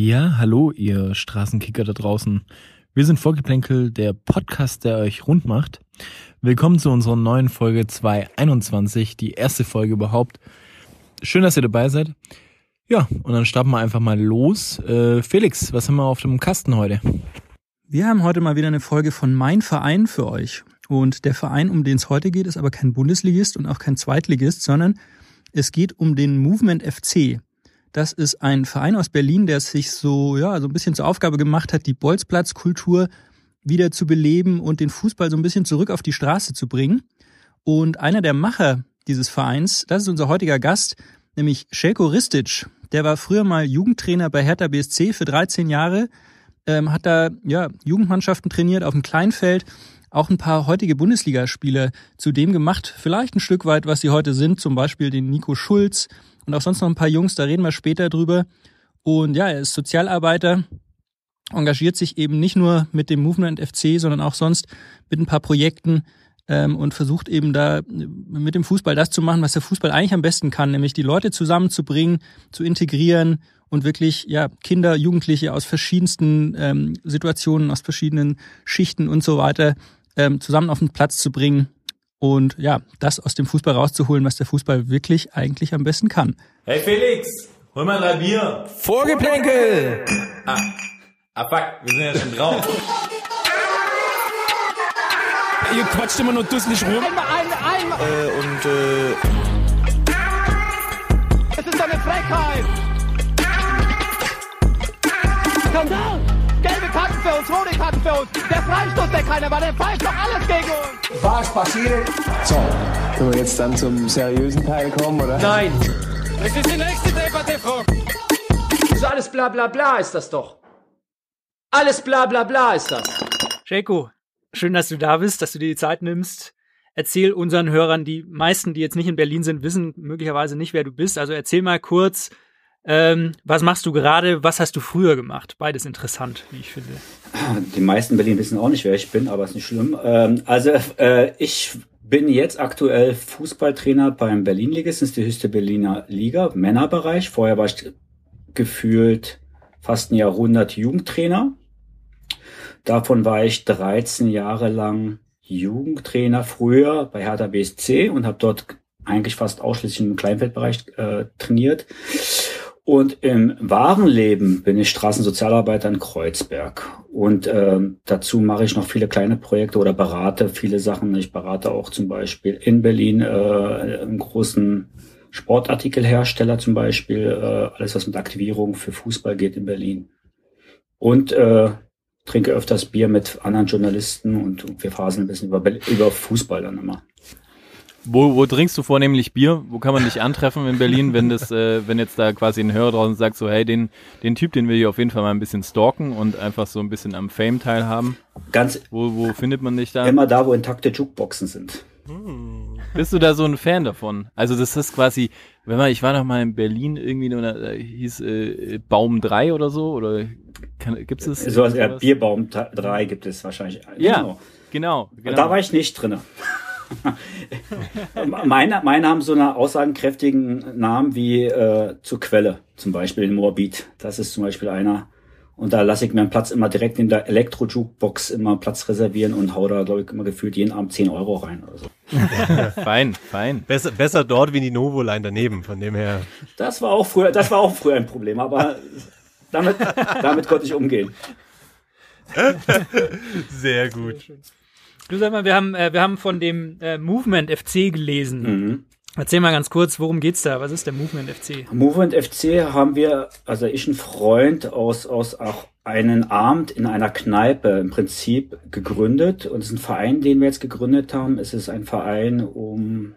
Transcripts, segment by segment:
Ja, hallo, ihr Straßenkicker da draußen. Wir sind Vorgeplänkel, der Podcast, der euch rund macht. Willkommen zu unserer neuen Folge 221, die erste Folge überhaupt. Schön, dass ihr dabei seid. Ja, und dann starten wir einfach mal los. Äh, Felix, was haben wir auf dem Kasten heute? Wir haben heute mal wieder eine Folge von Mein Verein für euch. Und der Verein, um den es heute geht, ist aber kein Bundesligist und auch kein Zweitligist, sondern es geht um den Movement FC. Das ist ein Verein aus Berlin, der sich so, ja, so ein bisschen zur Aufgabe gemacht hat, die Bolzplatzkultur wieder zu beleben und den Fußball so ein bisschen zurück auf die Straße zu bringen. Und einer der Macher dieses Vereins, das ist unser heutiger Gast, nämlich Shelko Ristic. Der war früher mal Jugendtrainer bei Hertha BSC für 13 Jahre, ähm, hat da ja Jugendmannschaften trainiert auf dem Kleinfeld, auch ein paar heutige Bundesligaspieler zu dem gemacht, vielleicht ein Stück weit, was sie heute sind, zum Beispiel den Nico Schulz, und auch sonst noch ein paar Jungs, da reden wir später drüber. Und ja, er ist Sozialarbeiter, engagiert sich eben nicht nur mit dem Movement FC, sondern auch sonst mit ein paar Projekten ähm, und versucht eben da mit dem Fußball das zu machen, was der Fußball eigentlich am besten kann, nämlich die Leute zusammenzubringen, zu integrieren und wirklich ja Kinder, Jugendliche aus verschiedensten ähm, Situationen, aus verschiedenen Schichten und so weiter ähm, zusammen auf den Platz zu bringen und ja, das aus dem Fußball rauszuholen, was der Fußball wirklich eigentlich am besten kann. Hey Felix, hol mal drei Bier. Vorgeplänkel! Ah, ah fuck, wir sind ja schon drauf. Ihr quatscht immer nur dusselig rum. Einmal, einmal, einmal. Äh, und äh, Es ist eine Frechheit. Skandal. Für uns, rote Karten für uns. Der Freistoß, der keiner war, der pfeift doch alles gegen uns. Was passiert? So, können wir jetzt dann zum seriösen Teil kommen, oder? Nein. Das ist die nächste Debatte, Frau. So alles bla bla bla ist das doch. Alles bla bla bla ist das. Jeko, schön, dass du da bist, dass du dir die Zeit nimmst. Erzähl unseren Hörern, die meisten, die jetzt nicht in Berlin sind, wissen möglicherweise nicht, wer du bist. Also erzähl mal kurz, ähm, was machst du gerade, was hast du früher gemacht? Beides interessant, wie ich finde. Die meisten in Berlin wissen auch nicht, wer ich bin, aber ist nicht schlimm. Ähm, also äh, ich bin jetzt aktuell Fußballtrainer beim Berlin-Ligisten, das ist die höchste Berliner Liga, Männerbereich. Vorher war ich gefühlt fast ein Jahrhundert Jugendtrainer. Davon war ich 13 Jahre lang Jugendtrainer früher bei Hertha BSC und habe dort eigentlich fast ausschließlich im Kleinfeldbereich äh, trainiert. Und im wahren Leben bin ich Straßensozialarbeiter in Kreuzberg. Und ähm, dazu mache ich noch viele kleine Projekte oder berate viele Sachen. Ich berate auch zum Beispiel in Berlin äh, einen großen Sportartikelhersteller zum Beispiel, äh, alles was mit Aktivierung für Fußball geht in Berlin. Und äh, trinke öfters Bier mit anderen Journalisten und, und wir faseln ein bisschen über, über Fußball dann immer. Wo, wo trinkst du vornehmlich Bier? Wo kann man dich antreffen in Berlin, wenn das, äh, wenn jetzt da quasi ein Hörer draußen sagt, so hey, den, den Typ, den will ich auf jeden Fall mal ein bisschen stalken und einfach so ein bisschen am Fame teilhaben. Ganz Wo, wo findet man dich da? immer da, wo intakte Jukeboxen sind. Bist du da so ein Fan davon? Also das ist quasi, wenn man, ich war noch mal in Berlin irgendwie, da hieß äh, Baum 3 oder so, oder gibt's das? So ja, Bierbaum 3 gibt es wahrscheinlich. Ja, Genau. genau. genau. Da war ich nicht drinne. meine, meine haben so einen aussagenkräftigen Namen wie äh, zur Quelle, zum Beispiel in Moabit. Das ist zum Beispiel einer. Und da lasse ich mir einen Platz immer direkt in der Elektro-Jukebox immer Platz reservieren und hau da, glaube ich, immer gefühlt jeden Abend 10 Euro rein oder so. fein, fein. Besser, besser dort wie die Novo-Line daneben, von dem her. Das war auch früher, das war auch früher ein Problem, aber damit, damit konnte ich umgehen. Sehr gut. Du sag mal, wir haben, äh, wir haben von dem äh, Movement FC gelesen. Mhm. Erzähl mal ganz kurz, worum geht's da? Was ist der Movement FC? Movement FC haben wir, also ich ein Freund aus, aus auch einen Abend in einer Kneipe im Prinzip gegründet. Und es ist ein Verein, den wir jetzt gegründet haben. Es ist ein Verein, um,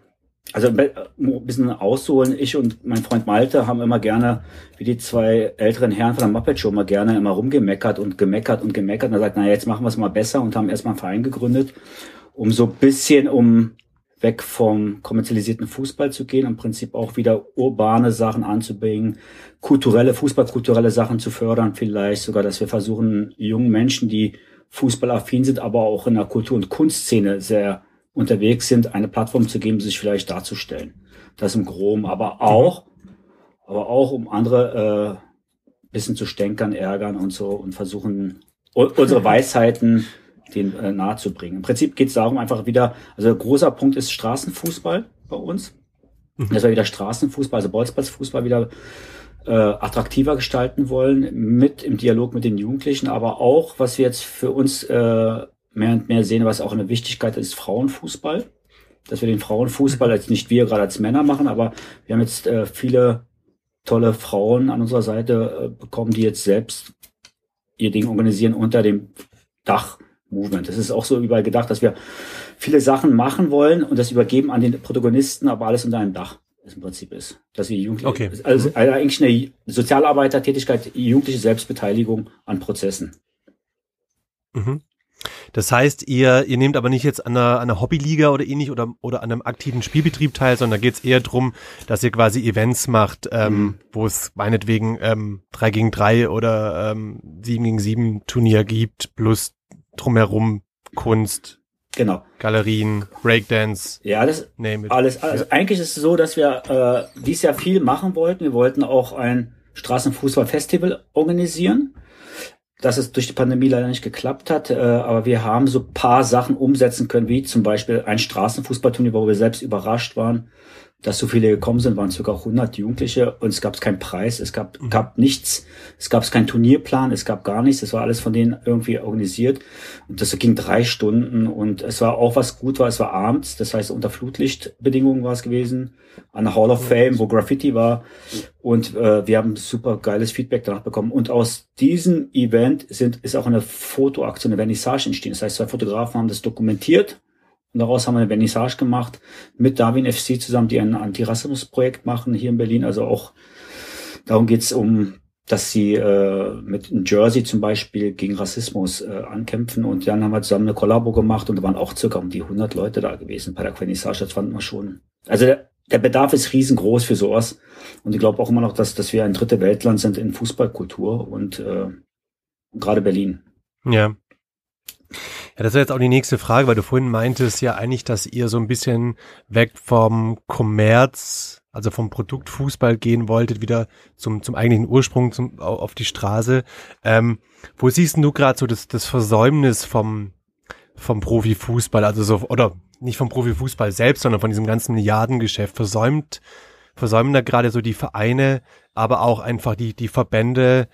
also ein bisschen auszuholen. Ich und mein Freund Malte haben immer gerne, wie die zwei älteren Herren von der Muppet Show, immer gerne immer rumgemeckert und gemeckert und gemeckert. Und er sagt, na jetzt machen wir es mal besser und haben erstmal einen Verein gegründet, um so ein bisschen, um weg vom kommerzialisierten Fußball zu gehen, im Prinzip auch wieder urbane Sachen anzubringen, kulturelle, fußballkulturelle Sachen zu fördern, vielleicht sogar, dass wir versuchen, jungen Menschen, die fußballaffin sind, aber auch in der Kultur- und Kunstszene sehr unterwegs sind, eine Plattform zu geben, sich vielleicht darzustellen. Das im Groben, aber auch, aber auch um andere äh, bisschen zu stänkern, ärgern und so und versuchen unsere Weisheiten den äh, nahe zu bringen. Im Prinzip geht es darum einfach wieder, also großer Punkt ist Straßenfußball bei uns. Dass wir wieder Straßenfußball, also Bolzplatzfußball wieder äh, attraktiver gestalten wollen, mit im Dialog mit den Jugendlichen, aber auch, was wir jetzt für uns äh, mehr und mehr sehen, was auch eine Wichtigkeit ist, Frauenfußball. Dass wir den Frauenfußball als nicht wir gerade als Männer machen, aber wir haben jetzt äh, viele tolle Frauen an unserer Seite äh, bekommen, die jetzt selbst ihr Ding organisieren unter dem Dach Movement. Das ist auch so überall gedacht, dass wir viele Sachen machen wollen und das übergeben an den Protagonisten, aber alles unter einem Dach das im Prinzip ist. Dass wir Jugendliche, Okay. also eigentlich eine Sozialarbeitertätigkeit, jugendliche Selbstbeteiligung an Prozessen. Mhm. Das heißt, ihr, ihr nehmt aber nicht jetzt an einer, an einer Hobbyliga oder ähnlich oder, oder an einem aktiven Spielbetrieb teil, sondern da geht es eher drum, dass ihr quasi Events macht, ähm, Mhm. wo es meinetwegen ähm, 3 gegen 3 oder ähm, 7 gegen 7 Turnier gibt, plus drumherum Kunst, Genau. Galerien, Breakdance, Ja, das name it. alles. Also eigentlich ist es so, dass wir äh, dies Jahr viel machen wollten. Wir wollten auch ein Straßenfußballfestival organisieren. Dass es durch die Pandemie leider nicht geklappt hat, äh, aber wir haben so paar Sachen umsetzen können, wie zum Beispiel ein Straßenfußballturnier, wo wir selbst überrascht waren, dass so viele gekommen sind, waren circa 100 Jugendliche und es gab keinen Preis, es gab, gab nichts, es gab keinen Turnierplan, es gab gar nichts, es war alles von denen irgendwie organisiert. Und das ging drei Stunden und es war auch was gut war, es war abends, das heißt unter Flutlichtbedingungen war es gewesen, an der Hall of Fame, wo Graffiti war. Und äh, wir haben super geiles Feedback danach bekommen. Und aus diesem Event sind, ist auch eine Fotoaktion, eine Vernissage entstehen, das heißt zwei Fotografen haben das dokumentiert und daraus haben wir eine Vernissage gemacht mit Darwin FC zusammen, die ein Antirassismus-Projekt machen hier in Berlin. Also auch darum geht's um, dass sie äh, mit Jersey zum Beispiel gegen Rassismus äh, ankämpfen. Und dann haben wir zusammen eine Kollabo gemacht und da waren auch circa um die 100 Leute da gewesen bei der Vernissage. Das fanden wir schon. Also der, der Bedarf ist riesengroß für sowas. Und ich glaube auch immer noch, dass, dass wir ein dritte Weltland sind in Fußballkultur und äh, gerade Berlin. Ja. Ja, das wäre jetzt auch die nächste Frage, weil du vorhin meintest ja eigentlich, dass ihr so ein bisschen weg vom Kommerz, also vom Produkt Fußball gehen wolltet, wieder zum, zum eigentlichen Ursprung, zum, au- auf die Straße. Ähm, wo siehst du gerade so das, das Versäumnis vom, vom Profifußball, also so, oder nicht vom Profifußball selbst, sondern von diesem ganzen Milliardengeschäft? Versäumt, versäumen da gerade so die Vereine, aber auch einfach die, die Verbände,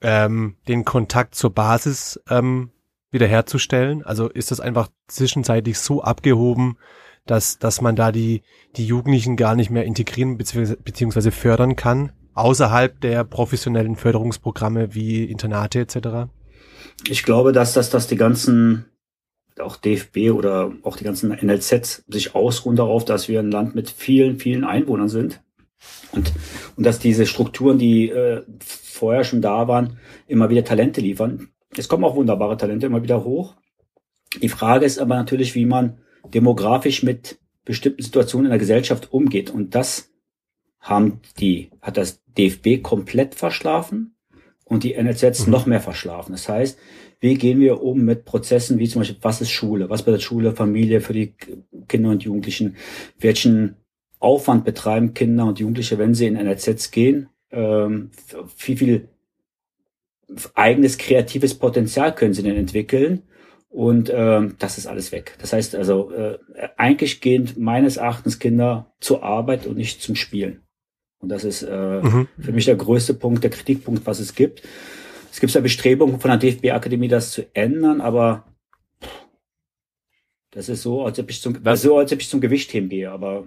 ähm, den Kontakt zur Basis ähm, wiederherzustellen? Also ist das einfach zwischenzeitlich so abgehoben, dass, dass man da die, die Jugendlichen gar nicht mehr integrieren bzw. fördern kann, außerhalb der professionellen Förderungsprogramme wie Internate etc.? Ich glaube, dass das, dass die ganzen, auch DFB oder auch die ganzen NLZs sich ausruhen darauf, dass wir ein Land mit vielen, vielen Einwohnern sind. Und, und dass diese Strukturen, die äh, vorher schon da waren, immer wieder Talente liefern. Es kommen auch wunderbare Talente immer wieder hoch. Die Frage ist aber natürlich, wie man demografisch mit bestimmten Situationen in der Gesellschaft umgeht. Und das haben die, hat das DFB komplett verschlafen und die NLZs noch mehr verschlafen. Das heißt, wie gehen wir um mit Prozessen wie zum Beispiel, was ist Schule? Was bedeutet Schule, Familie für die Kinder und Jugendlichen? Welchen Aufwand betreiben Kinder und Jugendliche, wenn sie in NLZs gehen? Ähm, wie viel eigenes kreatives Potenzial können sie denn entwickeln? Und ähm, das ist alles weg. Das heißt also, äh, eigentlich gehen meines Erachtens Kinder zur Arbeit und nicht zum Spielen. Und das ist äh, Mhm. für mich der größte Punkt, der Kritikpunkt, was es gibt. Es gibt ja Bestrebungen von der DFB-Akademie, das zu ändern, aber das ist so, als ob ich zum, Was- so, als ob ich zum Gewichtheben gehe, aber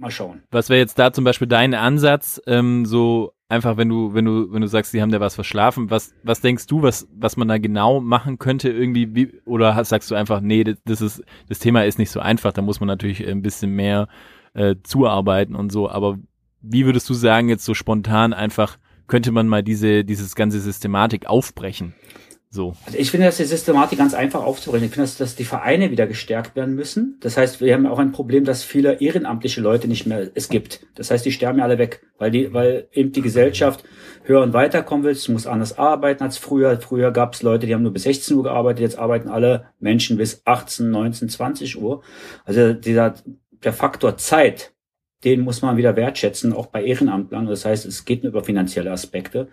mal schauen. Was wäre jetzt da zum Beispiel dein Ansatz, ähm, so einfach, wenn du, wenn du, wenn du sagst, die haben da was verschlafen, was, was denkst du, was, was man da genau machen könnte irgendwie, wie, oder sagst du einfach, nee, das, ist, das Thema ist nicht so einfach, da muss man natürlich ein bisschen mehr äh, zuarbeiten und so, aber wie würdest du sagen, jetzt so spontan einfach, könnte man mal diese, dieses ganze Systematik aufbrechen? So. Also ich finde, dass die Systematik ganz einfach aufzubrechen. Ich finde, dass, dass die Vereine wieder gestärkt werden müssen. Das heißt, wir haben auch ein Problem, dass viele ehrenamtliche Leute nicht mehr es gibt. Das heißt, die sterben ja alle weg, weil die, weil eben die Gesellschaft höher und weiterkommen will. Es muss anders arbeiten als früher. Früher gab es Leute, die haben nur bis 16 Uhr gearbeitet. Jetzt arbeiten alle Menschen bis 18, 19, 20 Uhr. Also dieser der Faktor Zeit, den muss man wieder wertschätzen, auch bei Ehrenamtlern. Das heißt, es geht nur über finanzielle Aspekte.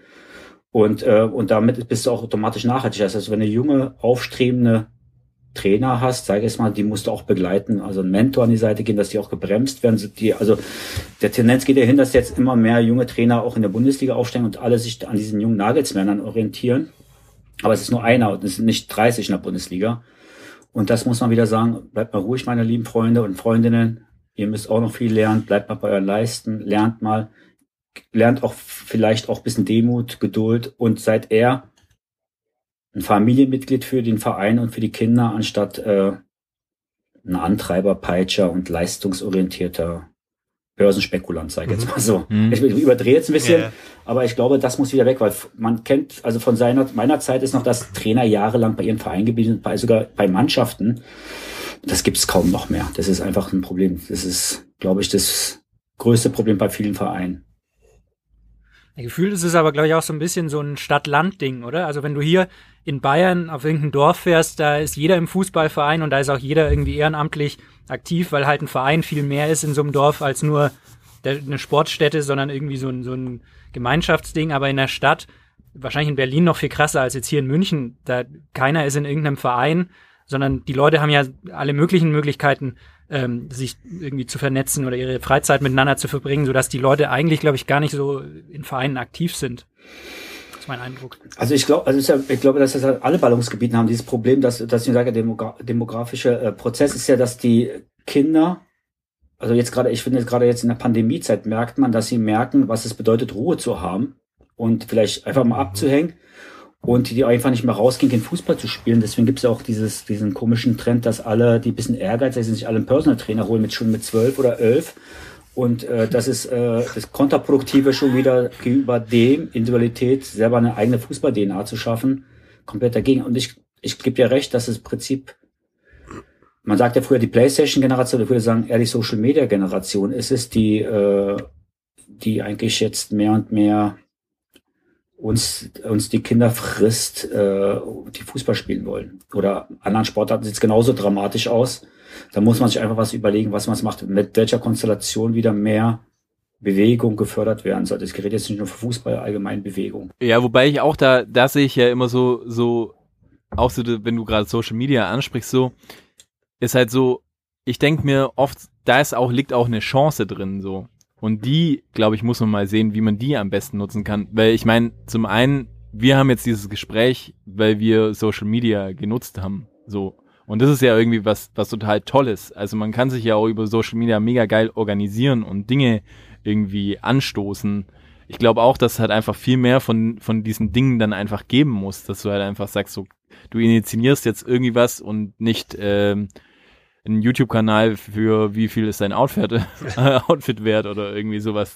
Und, äh, und damit bist du auch automatisch nachhaltig. Das heißt, wenn du junge, aufstrebende Trainer hast, sage ich jetzt mal, die musst du auch begleiten, also ein Mentor an die Seite gehen, dass die auch gebremst werden. Die, also der Tendenz geht ja hin, dass jetzt immer mehr junge Trainer auch in der Bundesliga aufsteigen und alle sich an diesen jungen Nagelsmännern orientieren. Aber es ist nur einer und es sind nicht 30 in der Bundesliga. Und das muss man wieder sagen, bleibt mal ruhig, meine lieben Freunde und Freundinnen. Ihr müsst auch noch viel lernen, bleibt mal bei euren Leisten, lernt mal, lernt auch vielleicht auch bisschen Demut, Geduld und seid eher ein Familienmitglied für den Verein und für die Kinder, anstatt äh, ein Antreiber, Peitscher und leistungsorientierter Börsenspekulant, sage ich jetzt mal so. Mhm. Ich überdrehe jetzt ein bisschen, Ja. aber ich glaube, das muss wieder weg, weil man kennt, also von seiner, meiner Zeit ist noch, dass Trainer jahrelang bei ihren Vereinen geblieben sind, bei, sogar bei Mannschaften. Das gibt's kaum noch mehr. Das ist einfach ein Problem. Das ist, glaube ich, das größte Problem bei vielen Vereinen. Gefühlt ist es aber, glaube ich, auch so ein bisschen so ein Stadt-Land-Ding, oder? Also wenn du hier in Bayern auf irgendein Dorf fährst, da ist jeder im Fußballverein und da ist auch jeder irgendwie ehrenamtlich aktiv, weil halt ein Verein viel mehr ist in so einem Dorf als nur eine Sportstätte, sondern irgendwie so ein, so ein Gemeinschaftsding. Aber in der Stadt, wahrscheinlich in Berlin noch viel krasser als jetzt hier in München, da keiner ist in irgendeinem Verein, sondern die Leute haben ja alle möglichen Möglichkeiten, ähm, sich irgendwie zu vernetzen oder ihre Freizeit miteinander zu verbringen, sodass die Leute eigentlich, glaube ich, gar nicht so in Vereinen aktiv sind. Das ist mein Eindruck. Also ich glaube, also ja, ich glaube, dass das halt alle Ballungsgebiete haben dieses Problem, dass, dass ich sage, der demogra demografische äh, Prozess ist ja, dass die Kinder, also jetzt gerade, ich finde jetzt gerade jetzt in der Pandemiezeit merkt man, dass sie merken, was es bedeutet, Ruhe zu haben und vielleicht einfach mal abzuhängen und die einfach nicht mehr rausgehen, den Fußball zu spielen. Deswegen gibt es ja auch dieses, diesen komischen Trend, dass alle, die ein bisschen ehrgeizig sind, sich alle einen Personal Trainer holen mit schon mit zwölf oder elf. Und äh, das ist äh, das Kontraproduktive schon wieder gegenüber dem, Individualität, selber eine eigene Fußball-DNA zu schaffen, komplett dagegen. Und ich, ich gebe dir recht, dass das Prinzip, man sagt ja früher die Playstation-Generation, ich würde sagen eher die Social-Media-Generation ist es, die, äh, die eigentlich jetzt mehr und mehr uns, uns die Kinder frisst, äh, die Fußball spielen wollen. Oder anderen Sportarten sieht es genauso dramatisch aus. Da muss man sich einfach was überlegen, was man macht, mit welcher Konstellation wieder mehr Bewegung gefördert werden sollte. Ich rede jetzt nicht nur für Fußball, allgemein Bewegung. Ja, wobei ich auch da, da sehe ich ja immer so, so, auch so, wenn du gerade Social Media ansprichst, so, ist halt so, ich denke mir oft, da ist auch, liegt auch eine Chance drin, so. Und die, glaube ich, muss man mal sehen, wie man die am besten nutzen kann. Weil ich meine, zum einen, wir haben jetzt dieses Gespräch, weil wir Social Media genutzt haben, so. Und das ist ja irgendwie was, was total Tolles. Also man kann sich ja auch über Social Media mega geil organisieren und Dinge irgendwie anstoßen. Ich glaube auch, dass es halt einfach viel mehr von, von diesen Dingen dann einfach geben muss, dass du halt einfach sagst, so, du initiierst jetzt irgendwie was und nicht ähm, einen YouTube-Kanal für wie viel ist dein Outfit, Outfit wert oder irgendwie sowas,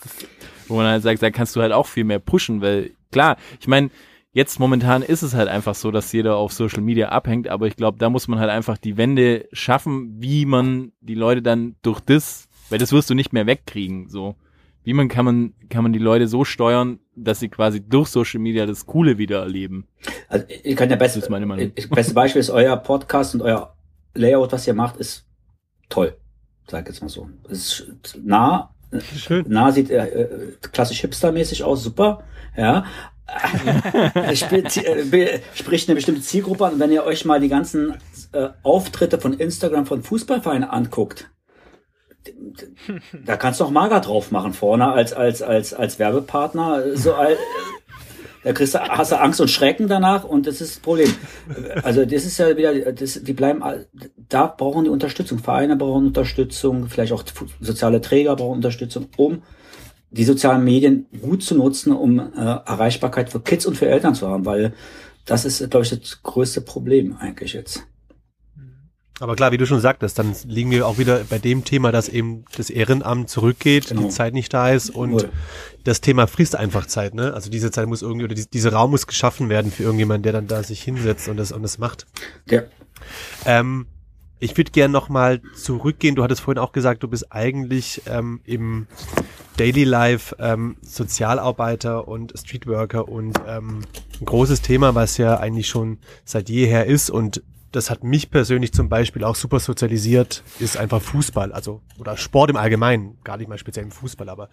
wo man halt sagt, da kannst du halt auch viel mehr pushen, weil klar, ich meine, jetzt momentan ist es halt einfach so, dass jeder auf Social Media abhängt, aber ich glaube, da muss man halt einfach die Wende schaffen, wie man die Leute dann durch das, weil das wirst du nicht mehr wegkriegen, so. Wie man kann man, kann man die Leute so steuern, dass sie quasi durch Social Media das Coole wieder erleben? Also ich kann ja best, Das ist meine Meinung. Das beste Beispiel ist euer Podcast und euer Layout, was ihr macht, ist toll. Sag jetzt mal so. Es ist nah, Schön. nah sieht äh, äh, klassisch hipstermäßig aus, super. Ja. Spielt, äh, spricht eine bestimmte Zielgruppe an. Wenn ihr euch mal die ganzen äh, Auftritte von Instagram von Fußballvereinen anguckt, da kannst du auch Mager drauf machen vorne als als als als Werbepartner. So da kriegst du, hast du Angst und Schrecken danach und das ist das Problem. Also das ist ja wieder, das, die bleiben, da brauchen die Unterstützung. Vereine brauchen Unterstützung, vielleicht auch soziale Träger brauchen Unterstützung, um die sozialen Medien gut zu nutzen, um äh, Erreichbarkeit für Kids und für Eltern zu haben, weil das ist, glaube ich, das größte Problem eigentlich jetzt. Aber klar, wie du schon sagtest, dann liegen wir auch wieder bei dem Thema, dass eben das Ehrenamt zurückgeht, Genau. die Zeit nicht da ist und Null. das Thema frisst einfach Zeit, ne? Also diese Zeit muss irgendwie, oder die, dieser Raum muss geschaffen werden für irgendjemanden, der dann da sich hinsetzt und das, und das macht. Ja. Ähm, ich würde gerne nochmal zurückgehen. Du hattest vorhin auch gesagt, du bist eigentlich ähm, im Daily Life ähm, Sozialarbeiter und Streetworker und ähm, ein großes Thema, was ja eigentlich schon seit jeher ist und das hat mich persönlich zum Beispiel auch super sozialisiert, ist einfach Fußball, also oder Sport im Allgemeinen, gar nicht mal speziell im Fußball, aber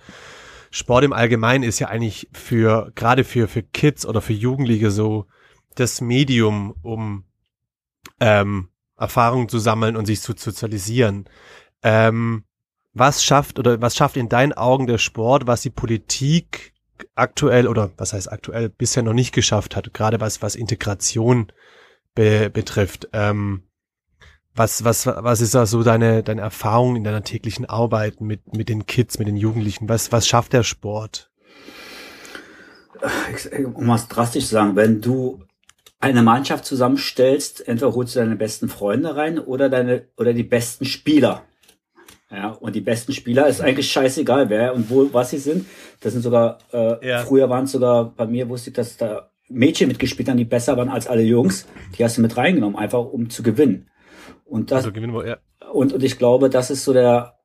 Sport im Allgemeinen ist ja eigentlich für, gerade für, für Kids oder für Jugendliche so das Medium, um ähm, Erfahrungen zu sammeln und sich zu sozialisieren. Ähm, was schafft oder was schafft in deinen Augen der Sport, was die Politik aktuell oder was heißt aktuell bisher noch nicht geschafft hat, gerade was was Integration be betrifft? Ähm, was was was ist da so deine deine Erfahrung in deiner täglichen Arbeit mit mit den Kids, mit den Jugendlichen? Was was schafft der Sport? Um was drastisch zu sagen, wenn du eine Mannschaft zusammenstellst, entweder holst du deine besten Freunde rein oder deine oder die besten Spieler. Ja, und die besten Spieler ist eigentlich scheißegal, wer und wo, was sie sind. Das sind sogar, äh, ja. früher waren es sogar, bei mir wusste ich, dass da Mädchen mitgespielt haben, die besser waren als alle Jungs. Die hast du mit reingenommen, einfach um zu gewinnen. Und das, also gewinnen wir, ja. und, und ich glaube, das ist so der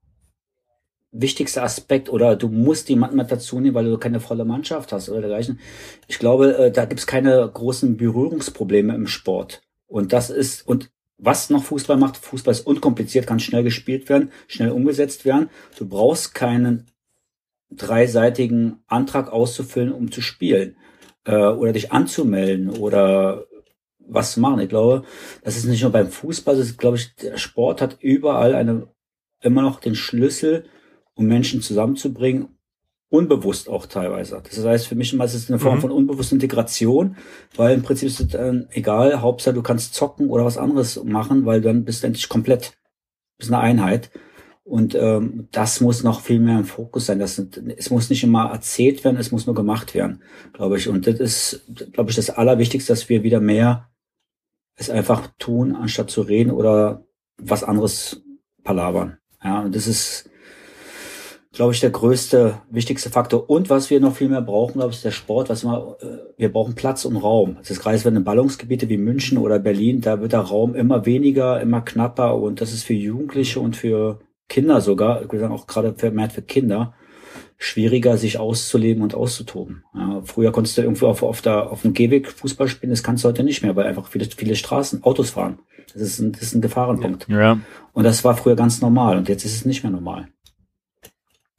wichtigste Aspekt oder du musst jemanden mit dazu nehmen, weil du keine volle Mannschaft hast oder dergleichen. Ich glaube, äh, da gibt's keine großen Berührungsprobleme im Sport. Und das ist, und was noch Fußball macht, Fußball ist unkompliziert, kann schnell gespielt werden, schnell umgesetzt werden. Du brauchst keinen dreiseitigen Antrag auszufüllen, um zu spielen äh, oder dich anzumelden oder was zu machen. Ich glaube, das ist nicht nur beim Fußball, das ist, glaube ich, der Sport hat überall eine immer noch den Schlüssel um Menschen zusammenzubringen, unbewusst auch teilweise. Das heißt, für mich immer ist es eine Form mhm. von unbewusster Integration, weil im Prinzip ist es dann egal, Hauptsache du kannst zocken oder was anderes machen, weil dann bist du endlich komplett, bist eine Einheit. Und ähm, das muss noch viel mehr im Fokus sein. Das, es muss nicht immer erzählt werden, es muss nur gemacht werden, glaube ich. Und das ist, glaube ich, das Allerwichtigste, dass wir wieder mehr es einfach tun, anstatt zu reden oder was anderes palabern. Ja, und das ist, glaube ich, der größte, wichtigste Faktor. Und was wir noch viel mehr brauchen, glaube ich, ist der Sport. Was wir, äh, wir brauchen Platz und Raum. Das ist gerade wenn in Ballungsgebiete wie München oder Berlin, da wird der Raum immer weniger, immer knapper und das ist für Jugendliche und für Kinder sogar, ich würde sagen auch gerade vermehrt für Kinder, schwieriger, sich auszuleben und auszutoben. Ja, früher konntest du irgendwo auf, auf, der, auf dem Gehweg Fußball spielen, das kannst du heute nicht mehr, weil einfach viele, viele Straßen, Autos fahren. Das ist ein, das ist ein Gefahrenpunkt. Ja. Und das war früher ganz normal und jetzt ist es nicht mehr normal.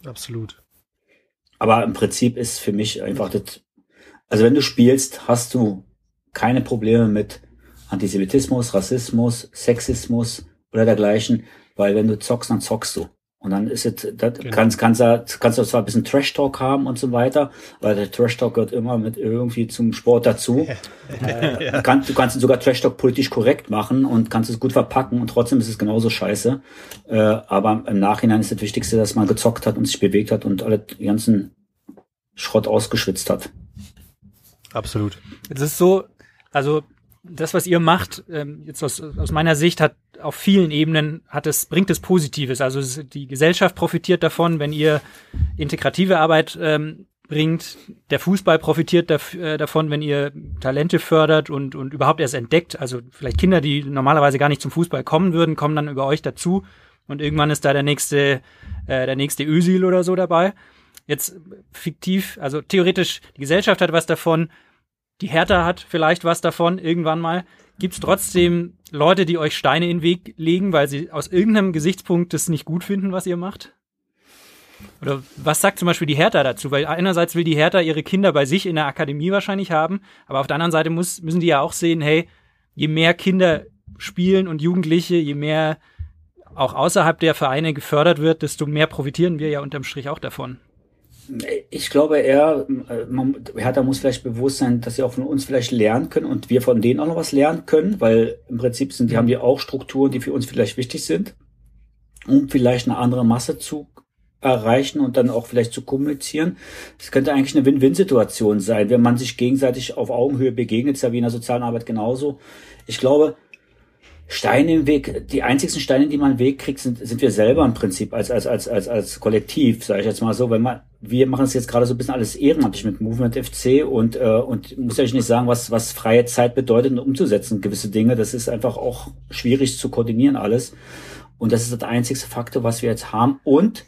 Absolut. Aber im Prinzip ist für mich einfach das, also wenn du spielst, hast du keine Probleme mit Antisemitismus, Rassismus, Sexismus oder dergleichen, weil wenn du zockst, dann zockst du. Und dann ist es, das genau. kannst, kannst, du, kannst du zwar ein bisschen Trash-Talk haben und so weiter, weil der Trash-Talk gehört immer mit irgendwie zum Sport dazu. äh, ja. kann, du kannst sogar Trash-Talk politisch korrekt machen und kannst es gut verpacken und trotzdem ist es genauso scheiße. Äh, aber im Nachhinein ist das Wichtigste, dass man gezockt hat und sich bewegt hat und alle den ganzen Schrott ausgeschwitzt hat. Absolut. Es ist so, also das, was ihr macht, ähm, jetzt aus, aus meiner Sicht, hat auf vielen Ebenen hat es, bringt es Positives. Also die Gesellschaft profitiert davon, wenn ihr integrative Arbeit ähm, bringt. Der Fußball profitiert daf äh, davon, wenn ihr Talente fördert und, und überhaupt erst entdeckt. Also vielleicht Kinder, die normalerweise gar nicht zum Fußball kommen würden, kommen dann über euch dazu. Und irgendwann ist da der nächste, äh, der nächste Ösil oder so dabei. Jetzt fiktiv, also theoretisch, die Gesellschaft hat was davon, die Hertha hat vielleicht was davon irgendwann mal. Gibt es trotzdem Leute, die euch Steine in den Weg legen, weil sie aus irgendeinem Gesichtspunkt das nicht gut finden, was ihr macht? Oder was sagt zum Beispiel die Hertha dazu? Weil einerseits will die Hertha ihre Kinder bei sich in der Akademie wahrscheinlich haben, aber auf der anderen Seite muss, müssen die ja auch sehen, hey, je mehr Kinder spielen und Jugendliche, je mehr auch außerhalb der Vereine gefördert wird, desto mehr profitieren wir ja unterm Strich auch davon. Ich glaube eher, äh, man, Hertha muss vielleicht bewusst sein, dass sie auch von uns vielleicht lernen können und wir von denen auch noch was lernen können, weil im Prinzip sind, die haben die auch Strukturen, die für uns vielleicht wichtig sind, um vielleicht eine andere Masse zu erreichen und dann auch vielleicht zu kommunizieren. Es könnte eigentlich eine Win-Win-Situation sein, wenn man sich gegenseitig auf Augenhöhe begegnet, ist ja wie in der sozialen Arbeit genauso. Ich glaube, Steine im Weg, die einzigsten Steine, die man im Weg kriegt, sind, sind wir selber im Prinzip als, als, als, als, als Kollektiv, sage ich jetzt mal so. Wenn man, wir machen es jetzt gerade so ein bisschen alles ehrenamtlich mit Movement FC und, äh, und muss ja nicht sagen, was, was freie Zeit bedeutet, umzusetzen, gewisse Dinge. Das ist einfach auch schwierig zu koordinieren alles. Und das ist der einzigste Faktor, was wir jetzt haben. Und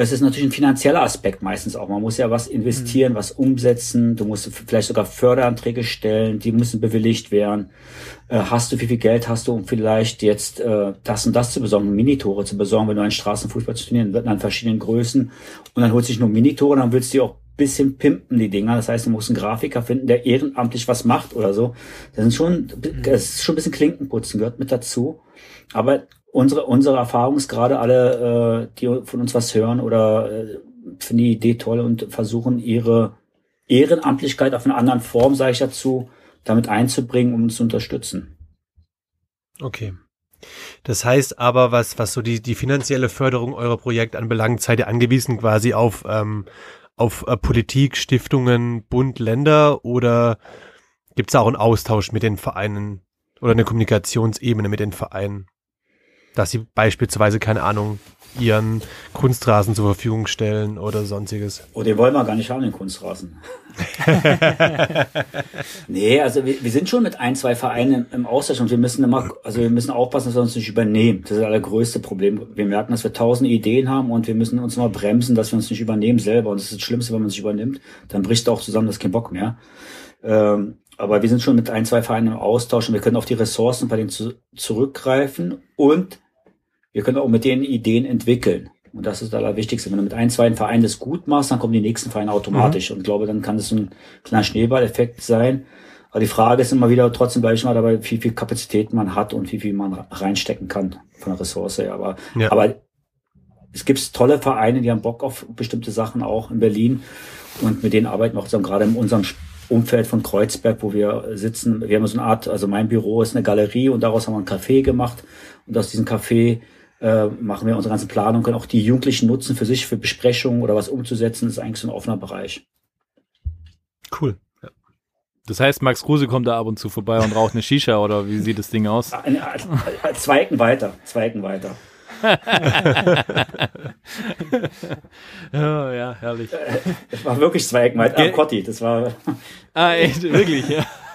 es ist natürlich ein finanzieller Aspekt meistens auch. Man muss ja was investieren, was umsetzen. Du musst vielleicht sogar Förderanträge stellen, die müssen bewilligt werden. Äh, hast du, wie viel Geld hast du, um vielleicht jetzt äh, das und das zu besorgen, Minitore zu besorgen, wenn du einen Straßenfußball zu trainieren, wird an verschiedenen Größen. Und dann holst du dich nur Minitore, dann willst du die auch bisschen pimpen, die Dinger. Das heißt, du musst einen Grafiker finden, der ehrenamtlich was macht oder so. Das sind schon, das ist schon ein bisschen Klinkenputzen, gehört mit dazu. Aber unsere, unsere Erfahrung ist gerade alle, äh, die von uns was hören oder äh, finden die Idee toll und versuchen ihre Ehrenamtlichkeit auf eine anderen Form, sage ich dazu, damit einzubringen, um uns zu unterstützen. Okay. Das heißt aber, was, was so die, die finanzielle Förderung eurer Projekte anbelangt, seid ihr angewiesen quasi auf, ähm, auf äh, Politik, Stiftungen, Bund, Länder oder gibt es auch einen Austausch mit den Vereinen oder eine Kommunikationsebene mit den Vereinen? Dass sie beispielsweise, keine Ahnung, ihren Kunstrasen zur Verfügung stellen oder sonstiges. Oh, den wollen wir gar nicht haben, den Kunstrasen. nee, also wir, wir sind schon mit ein, zwei Vereinen im, Austausch und wir müssen immer, also wir müssen aufpassen, dass wir uns nicht übernehmen. Das ist das allergrößte Problem. Wir merken, dass wir tausend Ideen haben und wir müssen uns immer bremsen, dass wir uns nicht übernehmen selber. Und das ist das Schlimmste, wenn man sich übernimmt. Dann bricht auch zusammen, das ist kein Bock mehr. Ähm, aber wir sind schon mit ein, zwei Vereinen im Austausch und wir können auf die Ressourcen bei denen zu, zurückgreifen und wir können auch mit denen Ideen entwickeln. Und das ist das Allerwichtigste. Wenn du mit ein, zwei Vereinen das gut machst, dann kommen die nächsten Vereine automatisch. Mhm. Und ich glaube, dann kann das ein kleiner Schneeballeffekt sein. Aber die Frage ist immer wieder, trotzdem bleibe ich mal dabei, wie viel Kapazität man hat und wie viel man reinstecken kann von der Ressource. Aber, ja. aber es gibt tolle Vereine, die haben Bock auf bestimmte Sachen auch in Berlin. Und mit denen arbeiten wir auch zusammen, gerade in unserem Umfeld von Kreuzberg, wo wir sitzen. Wir haben so eine Art, also mein Büro ist eine Galerie und daraus haben wir ein Café gemacht. Und aus diesem Café äh, machen wir unsere ganze Planung, können auch die Jugendlichen nutzen für sich, für Besprechungen oder was umzusetzen. Das ist eigentlich so ein offener Bereich. Cool. Das heißt, Max Kruse kommt da ab und zu vorbei und raucht eine Shisha oder wie sieht das Ding aus? Zwei Ecken weiter, zwei Ecken weiter. Ja, ja, herrlich. Es war wirklich zwei Ecken weiter. Ah, Cotti, das war. Ah, echt, wirklich, ja.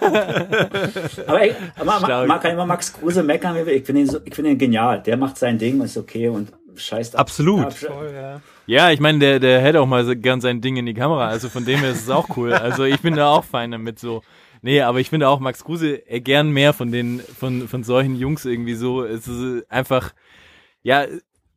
aber ey, man, man, kann immer Max Kruse meckern, ich finde ihn, so, ich finde ihn genial. Der macht sein Ding, ist okay und scheißt ab. Absolut. Voll, ja. ja, ich meine, der, der hätte auch mal gern sein Ding in die Kamera, also von dem her ist es auch cool. Also ich bin da auch fein damit so. Nee, aber ich finde auch Max Kruse äh, gern mehr von den, von, von solchen Jungs irgendwie so. Es ist einfach, ja,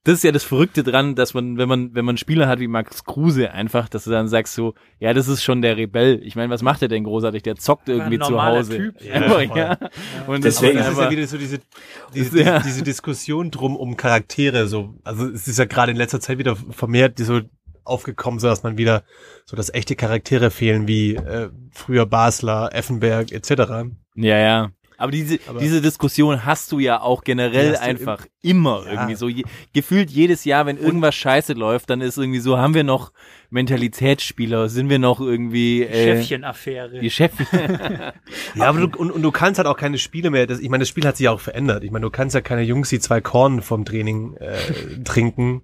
das ist ja das Verrückte dran, dass man, wenn man, wenn man Spieler hat wie Max Kruse einfach, dass du dann sagst so, ja, das ist schon der Rebell. Ich meine, was macht er denn großartig? Der zockt irgendwie zu Hause. Typ. Ja, einfach, ja. Und deswegen ist es ja wieder so diese, diese, ja. diese Diskussion drum um Charaktere, so, also es ist ja gerade in letzter Zeit wieder vermehrt so aufgekommen, so dass man wieder so dass echte Charaktere fehlen wie äh, früher Basler, Effenberg etc. Ja, ja. Aber diese, aber diese Diskussion hast du ja auch generell einfach im, immer ja. irgendwie so. Je, gefühlt jedes Jahr, wenn irgendwas scheiße läuft, dann ist irgendwie so, haben wir noch Mentalitätsspieler, sind wir noch irgendwie äh, Chefchen-Affäre. Die Chefchen. ja, aber du, und, und du kannst halt auch keine Spiele mehr. Das, ich meine, das Spiel hat sich auch verändert. Ich meine, du kannst ja keine Jungs, die zwei Korn vom Training äh, trinken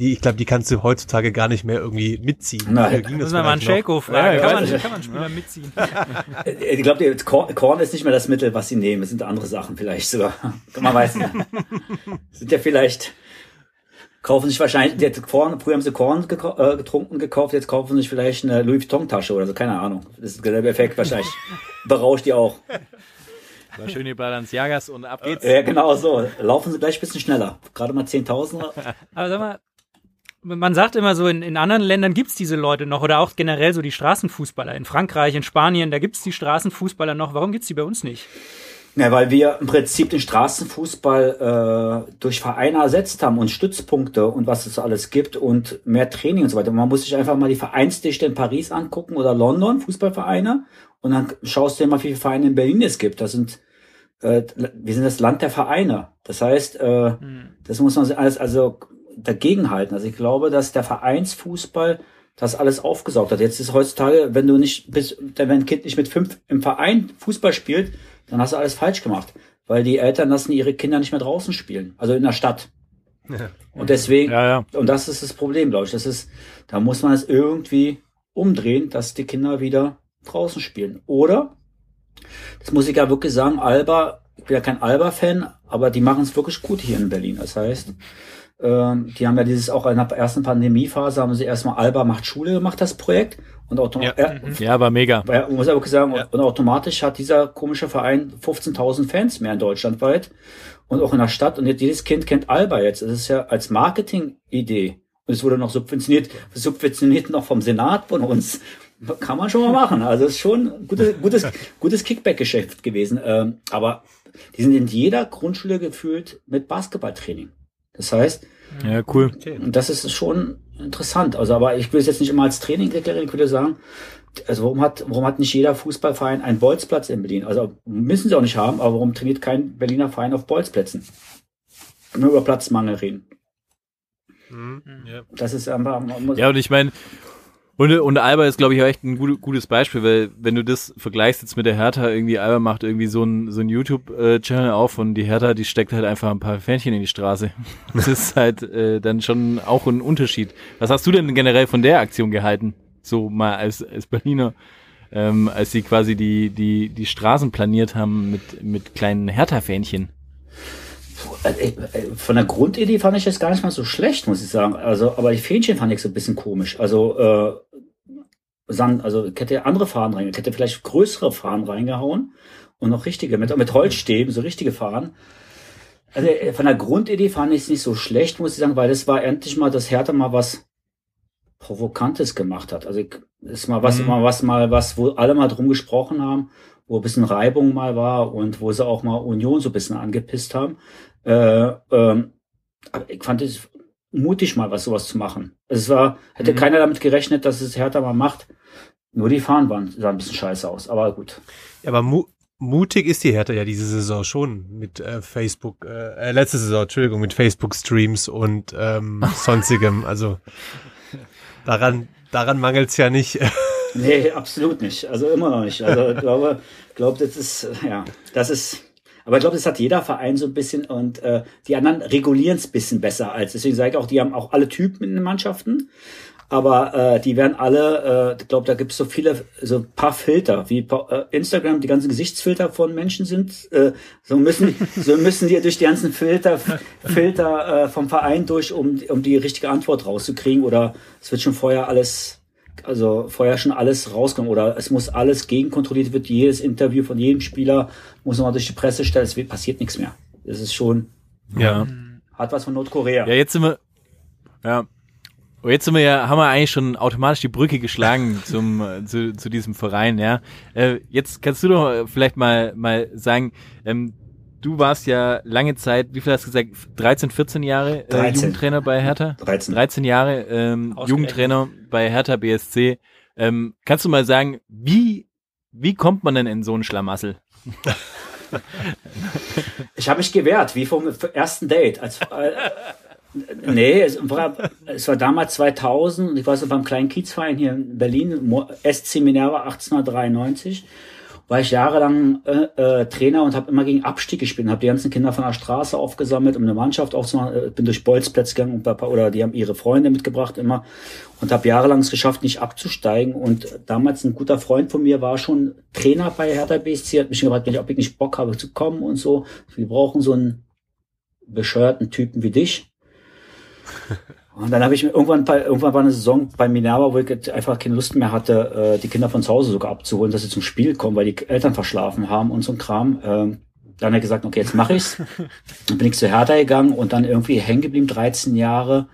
die, ich glaube, die kannst du heutzutage gar nicht mehr irgendwie mitziehen. Nein. Da muss man mal einen Shaco fragen. Ja, kann, man, kann man Spieler mitziehen? ich glaube, Korn ist nicht mehr das Mittel, was sie nehmen. Es sind andere Sachen vielleicht sogar. Man weiß nicht. sind ja vielleicht kaufen sich wahrscheinlich, jetzt Korn, früher haben sie Korn äh, getrunken, gekauft, jetzt kaufen sie sich vielleicht eine Louis Vuitton Tasche oder so, keine Ahnung. Das ist derselbe Effekt wahrscheinlich. Berauscht die auch. War schön die Balenciagas und ab geht's. Ja, genau so. Laufen sie gleich ein bisschen schneller. Gerade mal 10.000. Aber sag mal, man sagt immer so, in, in anderen Ländern gibt's diese Leute noch oder auch generell so die Straßenfußballer. In Frankreich, in Spanien, da gibt's die Straßenfußballer noch. Warum gibt's die bei uns nicht? Ja, weil wir im Prinzip den Straßenfußball äh, durch Vereine ersetzt haben und Stützpunkte und was es alles gibt und mehr Training und so weiter. Man muss sich einfach mal die Vereinsdichte in Paris angucken oder London, Fußballvereine, und dann schaust du dir mal, wie viele Vereine in Berlin es gibt. Das sind äh, wir sind das Land der Vereine. Das heißt, äh, hm. das muss man alles, also dagegenhalten. Also ich glaube, dass der Vereinsfußball das alles aufgesaugt hat. Jetzt ist heutzutage, wenn du nicht bis, wenn ein Kind nicht mit fünf im Verein Fußball spielt, dann hast du alles falsch gemacht. Weil die Eltern lassen ihre Kinder nicht mehr draußen spielen. Also in der Stadt. Ja. Und deswegen, ja, ja. und das ist das Problem, glaube ich. Das ist, da muss man es irgendwie umdrehen, dass die Kinder wieder draußen spielen. Oder, das muss ich ja wirklich sagen, Alba, ich bin ja kein Alba-Fan, aber die machen es wirklich gut hier in Berlin. Das heißt, Ähm, die haben ja dieses auch in der ersten Pandemiephase haben sie erstmal Alba macht Schule gemacht, das Projekt. Und autom Ja. äh, Ja, war mega. ja, muss aber sagen, und automatisch hat dieser komische Verein 15.000 Fans mehr in Deutschland weit und auch in der Stadt. Und jetzt jedes Kind kennt Alba jetzt. Das ist ja als Marketing-Idee. Und es wurde noch subventioniert, subventioniert noch vom Senat von uns. Kann man schon mal machen. Also es ist schon ein gutes, gutes, gutes Kickback-Geschäft gewesen. Ähm, aber die sind in jeder Grundschule gefühlt mit Basketballtraining. Das heißt, Ja, cool. und das ist schon interessant. Also, aber ich will es jetzt nicht immer als Training deklarieren. Ich würde sagen, also warum hat, warum hat nicht jeder Fußballverein einen Bolzplatz in Berlin? Also müssen sie auch nicht haben, aber warum trainiert kein Berliner Verein auf Bolzplätzen? Nur über Platzmangel reden. Mhm. Ja. Das ist einfach, man muss, Ja, und ich meine, und, und Alba ist, glaube ich, auch echt ein gut, gutes Beispiel, weil wenn du das vergleichst jetzt mit der Hertha, irgendwie Alba macht irgendwie so ein, so ein YouTube-Channel auf und die Hertha, die steckt halt einfach ein paar Fähnchen in die Straße. Das ist halt äh, dann schon auch ein Unterschied. Was hast du denn generell von der Aktion gehalten? So mal als, als Berliner, ähm, als sie quasi die, die, die Straßen planiert haben mit, mit kleinen Hertha-Fähnchen. Äh, äh, von der Grundidee fand ich das gar nicht mal so schlecht, muss ich sagen. Also, aber die Fähnchen fand ich so ein bisschen komisch. Also, äh, Sand, also ich hätte andere Fahnen reingehauen, ich hätte vielleicht größere Fahnen reingehauen und noch richtige, mit, mit Holzstäben, so richtige Fahnen. Also äh, von der Grundidee fand ich es nicht so schlecht, muss ich sagen, weil das war endlich mal, dass Hertha mal was Provokantes gemacht hat. Also ist mal was, Mhm. mal was, mal was, wo alle mal drum gesprochen haben, wo ein bisschen Reibung mal war und wo sie auch mal Union so ein bisschen angepisst haben. Äh, ähm, aber ich fand es mutig mal was sowas zu machen. Es war, hätte Mhm. keiner damit gerechnet, dass es Hertha mal macht. Nur die Fahnen waren, sahen ein bisschen scheiße aus, aber gut. Ja, aber mu mutig ist die Hertha ja diese Saison schon mit äh, Facebook, äh, äh, letzte Saison, Entschuldigung, mit Facebook-Streams und ähm, sonstigem. Also daran, daran mangelt's ja nicht. Nee, absolut nicht. Also immer noch nicht. Also ich glaube, glaube, das ist, ja, das ist, aber ich glaube, das hat jeder Verein so ein bisschen und äh, die anderen regulieren es bisschen besser als. Deswegen sage ich auch, die haben auch alle Typen in den Mannschaften. Aber äh, die werden alle, äh, ich glaube, da gibt es so viele, so ein paar Filter, wie äh, Instagram die ganzen Gesichtsfilter von Menschen sind. Äh, so müssen, so müssen die durch die ganzen Filter, Filter äh, vom Verein durch, um, um die richtige Antwort rauszukriegen. Oder es wird schon vorher alles, also vorher schon alles rauskommen. Oder es muss alles gegenkontrolliert wird. Jedes Interview von jedem Spieler muss nochmal durch die Presse stellen. Es passiert nichts mehr. Das ist schon, Ja. hat was von Nordkorea. Ja, jetzt sind wir, ja. Jetzt sind wir ja, haben wir eigentlich schon automatisch die Brücke geschlagen zum, äh, zu, zu diesem Verein, ja. Äh, jetzt kannst du doch vielleicht mal, mal sagen, ähm, du warst ja lange Zeit, wie viel hast du gesagt, 13, 14 Jahre äh, 13. Jugendtrainer bei Hertha? 13. 13 Jahre ähm, Jugendtrainer bei Hertha BSC. Ähm, kannst du mal sagen, wie, wie kommt man denn in so einen Schlamassel? Ich habe mich gewehrt, wie vom ersten Date. Als, äh, nee, es war, es war damals 2000 und ich war so beim kleinen Kiezverein hier in Berlin, SC Minerva 1893. War ich jahrelang äh, äh, Trainer und habe immer gegen Abstieg gespielt. Habe die ganzen Kinder von der Straße aufgesammelt, um eine Mannschaft aufzumachen. Äh, Bin durch Bolzplätze gegangen und Papa, oder die haben ihre Freunde mitgebracht immer und habe jahrelang es geschafft, nicht abzusteigen. Und damals ein guter Freund von mir war schon Trainer bei Hertha BSC, hat mich gefragt, ob ich nicht Bock habe zu kommen und so. Wir brauchen so einen bescheuerten Typen wie dich. Und dann habe ich mir irgendwann bei, irgendwann war eine Saison bei Minerva, wo ich einfach keine Lust mehr hatte, äh, die Kinder von zu Hause sogar abzuholen, dass sie zum Spiel kommen, weil die Eltern verschlafen haben und so ein Kram. Ähm, dann hat er gesagt, okay, jetzt mache ich's. Dann bin ich zu Hertha gegangen und dann irgendwie hängen geblieben, 13 Jahre.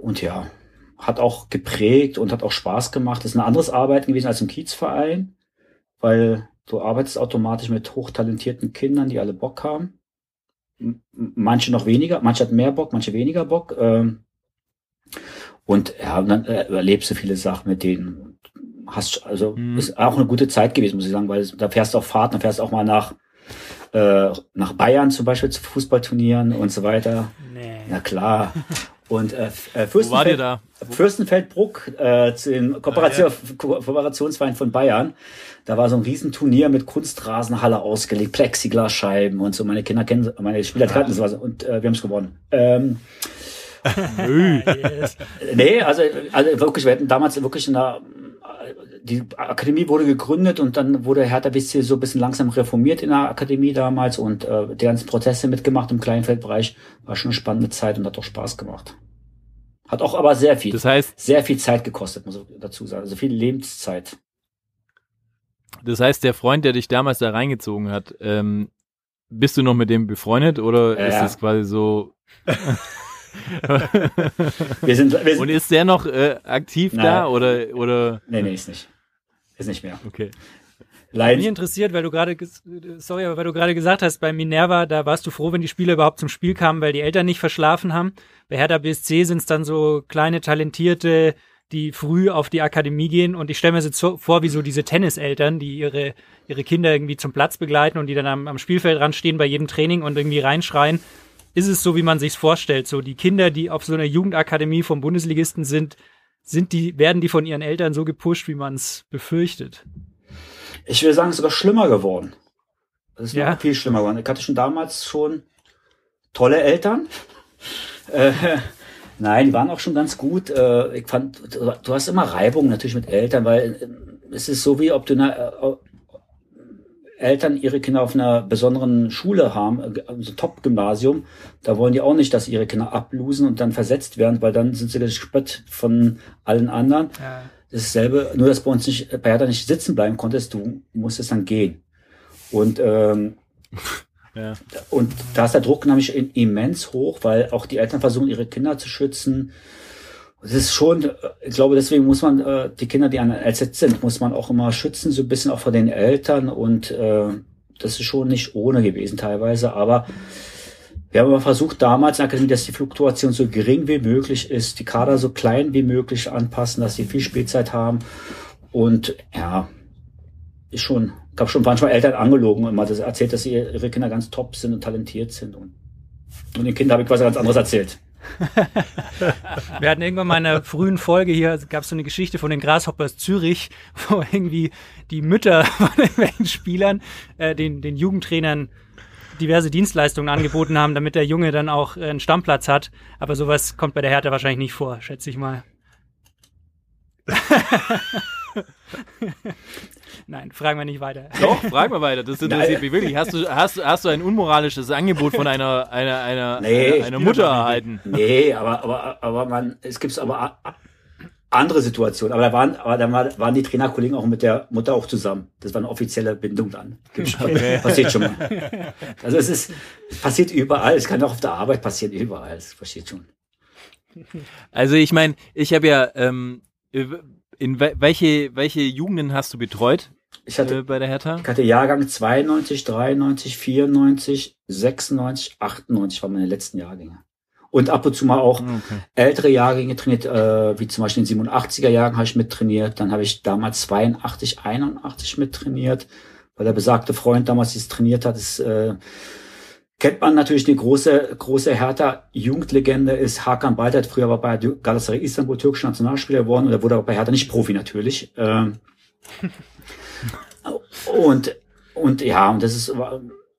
Und ja, hat auch geprägt und hat auch Spaß gemacht. Das ist ein anderes Arbeiten gewesen als im Kiezverein, weil du arbeitest automatisch mit hochtalentierten Kindern, die alle Bock haben. Manche noch weniger, manche hatten mehr Bock, manche weniger Bock. Ähm, und ja, und dann äh, erlebst du viele Sachen mit denen. Hast also Mhm. ist auch eine gute Zeit gewesen, muss ich sagen, weil da fährst du auf Fahrten, da fährst du auch mal nach äh, nach Bayern zum Beispiel zu Fußballturnieren und so weiter. Nee. Na klar. Und äh, äh, Fürstenfeld? Fürstenfeldbruck, äh, zu dem Kooperation, Ko- Kooperationsverein von Bayern. Da war so ein Riesenturnier mit Kunstrasenhalle ausgelegt, Plexiglasscheiben und so. Meine Kinder kennen, meine Spieler kannten sowas und äh, wir haben es gewonnen. Ähm, nee, also, also wirklich, wir hätten damals wirklich in der, die Akademie wurde gegründet und dann wurde Hertha BSC so ein bisschen langsam reformiert in der Akademie damals und äh, die ganzen Prozesse mitgemacht im Kleinfeldbereich. War schon eine spannende Zeit und hat auch Spaß gemacht. Hat auch aber sehr viel, Das heißt, sehr viel Zeit gekostet, muss ich dazu sagen. Also viel Lebenszeit. das heißt, der Freund, der dich damals da reingezogen hat, ähm, bist du noch mit dem befreundet oder Ja, ist ja. das quasi so? Wir sind, wir sind Und ist der noch äh, aktiv Nein. da oder oder? nee, nee, ist nicht. Ist nicht mehr. Okay. Mich Leiden. interessiert, weil du gerade, sorry, aber weil du gerade gesagt hast, bei Minerva, da warst du froh, wenn die Spieler überhaupt zum Spiel kamen, weil die Eltern nicht verschlafen haben. Bei Hertha BSC sind es dann so kleine Talentierte, die früh auf die Akademie gehen und ich stelle mir jetzt so vor, wie so diese Tenniseltern, die ihre, ihre Kinder irgendwie zum Platz begleiten und die dann am, am Spielfeld ran stehen bei jedem Training und irgendwie reinschreien. Ist es so, wie man sich's vorstellt? So die Kinder, die auf so einer Jugendakademie vom Bundesligisten sind, sind die, werden die von ihren Eltern so gepusht, wie man es befürchtet? Ich würde sagen, es ist sogar schlimmer geworden. Es ist Ja. noch viel schlimmer geworden. Ich hatte schon damals schon tolle Eltern. Äh, nein, die waren auch schon ganz gut. Äh, ich fand, du, du hast immer Reibung natürlich mit Eltern, weil äh, es ist so wie ob du Eltern ihre Kinder auf einer besonderen Schule haben, äh, also Top-Gymnasium. Da wollen die auch nicht, dass ihre Kinder ablosen und dann versetzt werden, weil dann sind sie gespött von allen anderen. Ja. Das ist dasselbe, nur dass bei uns nicht, bei Hertha nicht sitzen bleiben konntest, du musstest dann gehen. Und, ähm, Ja. und da ist der Druck nämlich immens hoch, weil auch die Eltern versuchen, ihre Kinder zu schützen. Es ist schon, ich glaube, deswegen muss man äh, die Kinder, die an LZ sind, muss man auch immer schützen, so ein bisschen auch vor den Eltern. Und äh, das ist schon nicht ohne gewesen teilweise. Aber wir haben aber versucht damals in dass die Fluktuation so gering wie möglich ist, die Kader so klein wie möglich anpassen, dass sie viel Spielzeit haben. Und ja, ist schon, ich habe schon manchmal Eltern angelogen und mal das erzählt, dass ihre Kinder ganz top sind und talentiert sind. Und, und den Kindern habe ich was ganz anderes erzählt. Wir hatten irgendwann mal in einer frühen Folge hier, gab es so eine Geschichte von den Grasshoppers Zürich, wo irgendwie die Mütter von irgendwelchen Spielern äh, den, den Jugendtrainern diverse Dienstleistungen angeboten haben, damit der Junge dann auch äh, einen Stammplatz hat. Aber sowas kommt bei der Hertha wahrscheinlich nicht vor, schätze ich mal. Nein, fragen wir nicht weiter. Doch, frag mal weiter. Das interessiert mich wirklich. Hast du, hast, du- hast du ein unmoralisches Angebot von einer, einer, einer, Nee. einer, einer Mutter erhalten? Nee, aber, aber, aber man, es gibt aber andere Situationen. Aber da waren, aber da war- waren die Trainerkollegen auch mit der Mutter auch zusammen. Das war eine offizielle Bindung dann. Gibt's schon- Passiert schon mal. Also es ist, es passiert überall. Es kann auch auf der Arbeit passieren, überall. Es passiert schon. Also ich meine, ich habe ja, ähm, in we- welche, welche Jugenden hast du betreut Ich äh, hatte, bei der Hertha? ich hatte Jahrgang 92, 93, 94, 96, 98 waren meine letzten Jahrgänge. Und ab und zu mal auch Okay. ältere Jahrgänge trainiert, äh, wie zum Beispiel den 87er Jahren habe ich mittrainiert. Dann habe ich damals 82, 81 mittrainiert, weil der besagte Freund damals dies trainiert hat. Das, äh, kennt man natürlich eine große, große Hertha Jugendlegende ist Hakan Baytat. Früher war bei Galatasaray Istanbul türkischer Nationalspieler geworden und er wurde aber bei Hertha nicht Profi natürlich. Ähm, und, und ja, und das ist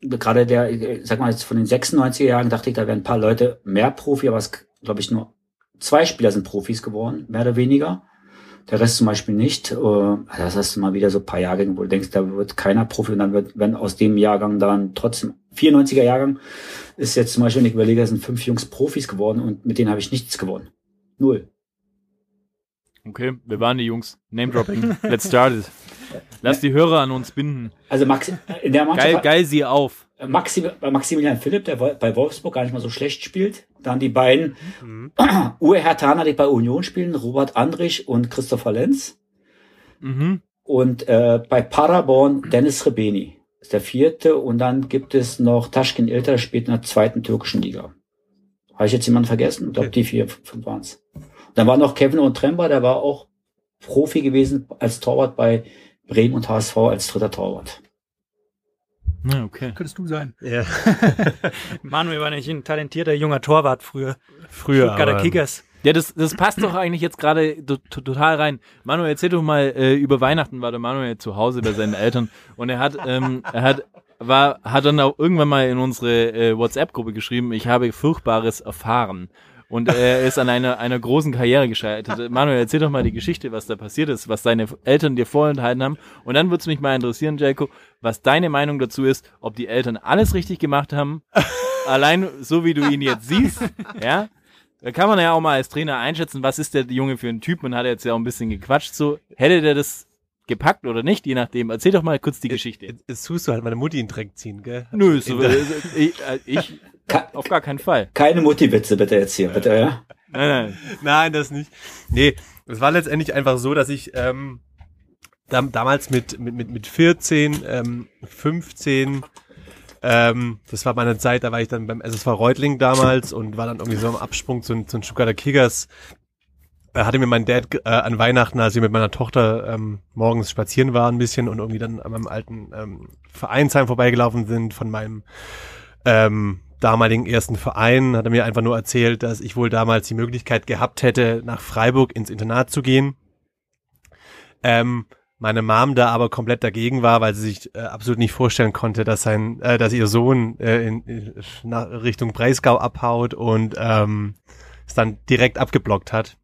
gerade der, sag mal jetzt von den 96er Jahren dachte ich, da wären ein paar Leute mehr Profi, aber es glaube ich nur zwei Spieler sind Profis geworden, mehr oder weniger. Der Rest zum Beispiel nicht. Äh, Das hast du mal wieder so ein paar Jahrgänge, wo du denkst, da wird keiner Profi und dann wird, wenn aus dem Jahrgang dann trotzdem 94er Jahrgang ist jetzt zum Beispiel, wenn ich überlege, sind fünf Jungs Profis geworden und mit denen habe ich nichts gewonnen. Null. Okay, wir waren die Jungs. Name Dropping. Let's start it. Lass die Hörer an uns binden. Also Maxi, in der Mannschaft Geil, geil sie auf. Maxim, bei Maximilian Philipp, der bei Wolfsburg gar nicht mal so schlecht spielt. Dann die beiden Uwe Hertaner, die bei Union spielen, Robert Andrich und Christopher Lenz. Mhm. Und äh, bei Paderborn Dennis Rebeni ist der vierte. Und dann gibt es noch Taschkin Ilter, der spielt in der zweiten türkischen Liga. Habe ich jetzt jemanden vergessen? Ich glaube, die vier, fünf waren's. Dann war noch Kevin und Trember, der war auch Profi gewesen als Torwart bei Bremen und HSV als dritter Torwart. Ja, okay. Könntest du sein. Ja. Manuel war nicht ein talentierter junger Torwart früher. Früher. Stuttgarter aber- Kickers. Ja, das, das passt doch eigentlich jetzt gerade to- to- total rein. Manuel, erzähl doch mal, äh, über Weihnachten war der Manuel zu Hause bei seinen Eltern und er hat, ähm, er hat, war, hat dann auch irgendwann mal in unsere äh, WhatsApp-Gruppe geschrieben, ich habe Furchtbares erfahren. Und er ist an einer, einer großen Karriere gescheitert. Manuel, erzähl doch mal die Geschichte, was da passiert ist, was deine Eltern dir vorenthalten haben. Und dann würde es mich mal interessieren, Jaco, was deine Meinung dazu ist, ob die Eltern alles richtig gemacht haben, allein so wie du ihn jetzt siehst, ja. Da kann man ja auch mal als Trainer einschätzen, was ist der Junge für ein Typ. Man hat jetzt ja auch ein bisschen gequatscht. So, hätte der das gepackt oder nicht, je nachdem. Erzähl doch mal kurz die Geschichte. Jetzt, tust du halt meine Mutti in den Dreck ziehen, gell? Nö, so, der- äh, ich, äh, ich Ka- auf gar keinen Fall. Keine Mutti-Witze bitte jetzt hier, bitte, ja? Nein, nein. Nein, das nicht. Nee, es war letztendlich einfach so, dass ich ähm, dam damals mit, mit, mit, mit 14, ähm, 15, ähm, das war meine Zeit, da war ich dann beim SSV Reutling damals und war dann irgendwie so am Absprung zu, zu den Stuttgarter Kickers. Da hatte mir mein Dad äh, an Weihnachten, als wir mit meiner Tochter ähm, morgens spazieren waren, ein bisschen und irgendwie dann an meinem alten ähm, Vereinsheim vorbeigelaufen sind von meinem ähm, damaligen ersten Verein, hat er mir einfach nur erzählt, dass ich wohl damals die Möglichkeit gehabt hätte, nach Freiburg ins Internat zu gehen. Ähm, meine Mom da aber komplett dagegen war, weil sie sich äh, absolut nicht vorstellen konnte, dass sein, äh, dass ihr Sohn äh, in, in Richtung Breisgau abhaut und ähm, es dann direkt abgeblockt hat.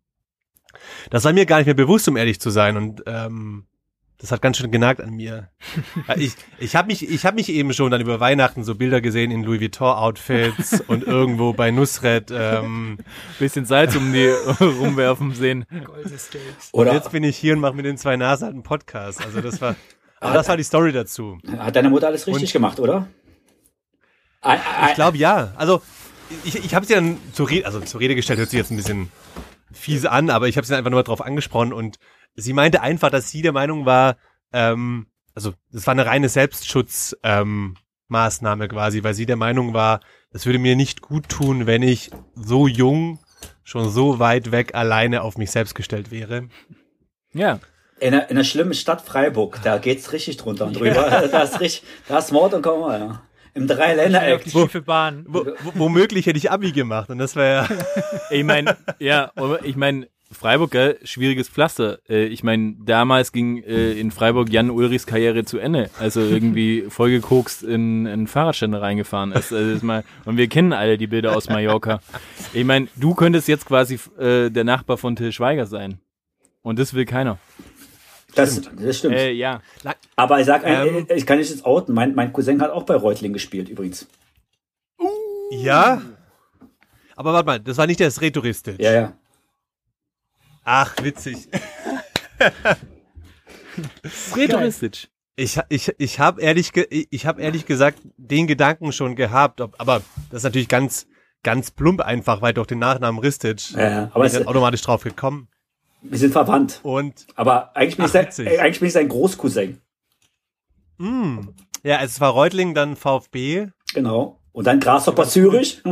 Das war mir gar nicht mehr bewusst, um ehrlich zu sein. Und ähm, das hat ganz schön genagt an mir. Ja, ich ich habe mich, ich hab mich eben schon dann über Weihnachten so Bilder gesehen in Louis Vuitton-Outfits und irgendwo bei Nusret. Ähm, Bisschen Salz um die rumwerfen sehen. Steaks. und Oder jetzt bin ich hier und mache mit den zwei Nasen halt einen Podcast. Also das war, aber das war die Story dazu. hat deine Mutter alles richtig Und- gemacht, oder? Ich glaube ja. Also ich, ich habe sie dann zur Rede, also zur Rede gestellt, hört sich jetzt ein bisschen fiese an, aber ich habe sie einfach nur darauf angesprochen und sie meinte einfach, dass sie der Meinung war, ähm, also das war eine reine Selbstschutz ähm, Maßnahme quasi, weil sie der Meinung war, es würde mir nicht gut tun, wenn ich so jung schon so weit weg alleine auf mich selbst gestellt wäre. Ja. in, einer, in einer schlimmen Stadt Freiburg, da geht's richtig drunter und drüber. Da ist richtig, da ist Mord und Komma, ja. Im auf die Dreiländereck. schiefe Bahn. Wo, wo, womöglich hätte ich Abi gemacht und das wäre Ich meine, ja, ich meine, Freiburg, gell, schwieriges Pflaster. Äh, ich meine, damals ging äh, in Freiburg Jan Ulrichs Karriere zu Ende, also irgendwie vollgekokst in einen Fahrradständer reingefahren ist. Also ist mal, und wir kennen alle die Bilder aus Mallorca. Ich meine, du könntest jetzt quasi äh, der Nachbar von Till Schweiger sein. Und das will keiner. Das, das stimmt. Äh, ja. Aber ich sag, äh, Ähm. ich kann nicht jetzt outen. Mein, mein Cousin hat auch bei Reutling gespielt, übrigens. ja. Aber warte mal, das war nicht der Sretouristisch. Ja, ja. Ach, witzig. Sretoristic. Ich, ich, ich habe ehrlich, ge ich habe ehrlich gesagt den Gedanken schon gehabt, ob, aber das ist natürlich ganz, ganz plump einfach, weil durch den Nachnamen Ristic Ja, Aber dann automatisch drauf gekommen. wir sind verwandt. Und Aber eigentlich bin, Ach, ich sein, eigentlich bin ich sein Großcousin. mh, ja, es war Reutling, dann VfB. Genau. Und dann Grasshopper Zürich.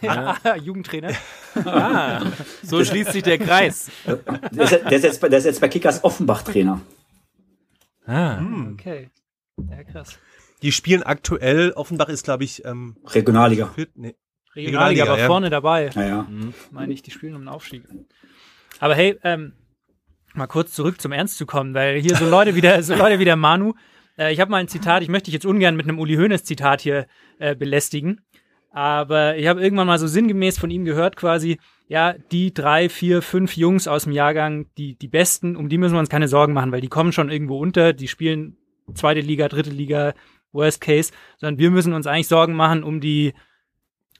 Ja. Jugendtrainer. Ah, so schließt sich der Kreis. Der ist, der ist, jetzt, bei- der ist jetzt bei Kickers Offenbach Trainer. Ah. Okay. Ja, krass. Die spielen aktuell, Offenbach ist, glaube ich, ähm, Regionalliga. nee, Regionalliga, Regionalliga, aber ja. vorne dabei. Ja, ja. meine ich, die spielen um den Aufstieg. Aber hey, ähm, mal kurz zurück zum Ernst zu kommen, weil hier so Leute wieder, so Leute wie der Manu, äh, ich habe mal ein Zitat, ich möchte dich jetzt ungern mit einem Uli Hoeneß Zitat hier äh, belästigen, aber ich habe irgendwann mal so sinngemäß von ihm gehört quasi, ja, die drei, vier, fünf Jungs aus dem Jahrgang, die, die Besten, um die müssen wir uns keine Sorgen machen, weil die kommen schon irgendwo unter, die spielen zweite Liga, dritte Liga, Worst Case, sondern wir müssen uns eigentlich Sorgen machen um die,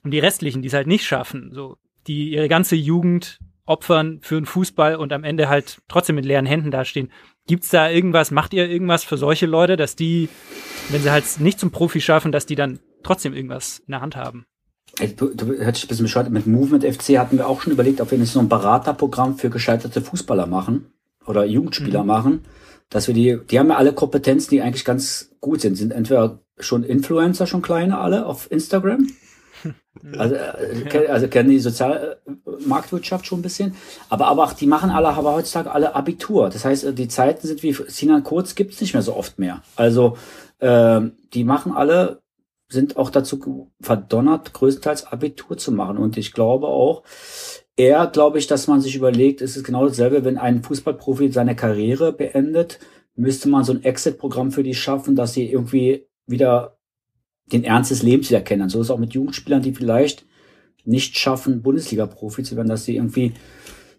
um die restlichen, die es halt nicht schaffen, so, die ihre ganze Jugend opfern für den Fußball und am Ende halt trotzdem mit leeren Händen dastehen. Gibt's da irgendwas, macht ihr irgendwas für solche Leute, dass die, wenn sie halt nicht zum Profi schaffen, dass die dann trotzdem irgendwas in der Hand haben? Du, du hört sich ein bisschen bescheuert. Mit Movement FC hatten wir auch schon überlegt, ob wir nicht so ein Beraterprogramm für gescheiterte Fußballer machen oder Jugendspieler machen. Dass wir die, die haben ja alle Kompetenzen, die eigentlich ganz gut sind. Sind entweder schon Influencer, schon kleine alle auf Instagram. Also, äh, ke- also kennen die Sozialmarktwirtschaft schon ein bisschen. Aber, aber auch, die machen alle, aber heutzutage alle Abitur. Das heißt, äh, die Zeiten sind wie Sinan Kurz gibt's nicht mehr so oft mehr. Also, ähm, die machen alle sind auch dazu verdonnert, größtenteils Abitur zu machen. Und ich glaube auch, eher glaube ich, dass man sich überlegt, es ist genau dasselbe, wenn ein Fußballprofi seine Karriere beendet, müsste man so ein Exit-Programm für die schaffen, dass sie irgendwie wieder den Ernst des Lebens wieder kennen. So ist es auch mit Jugendspielern, die vielleicht nicht schaffen, Bundesliga-Profi zu werden, dass sie irgendwie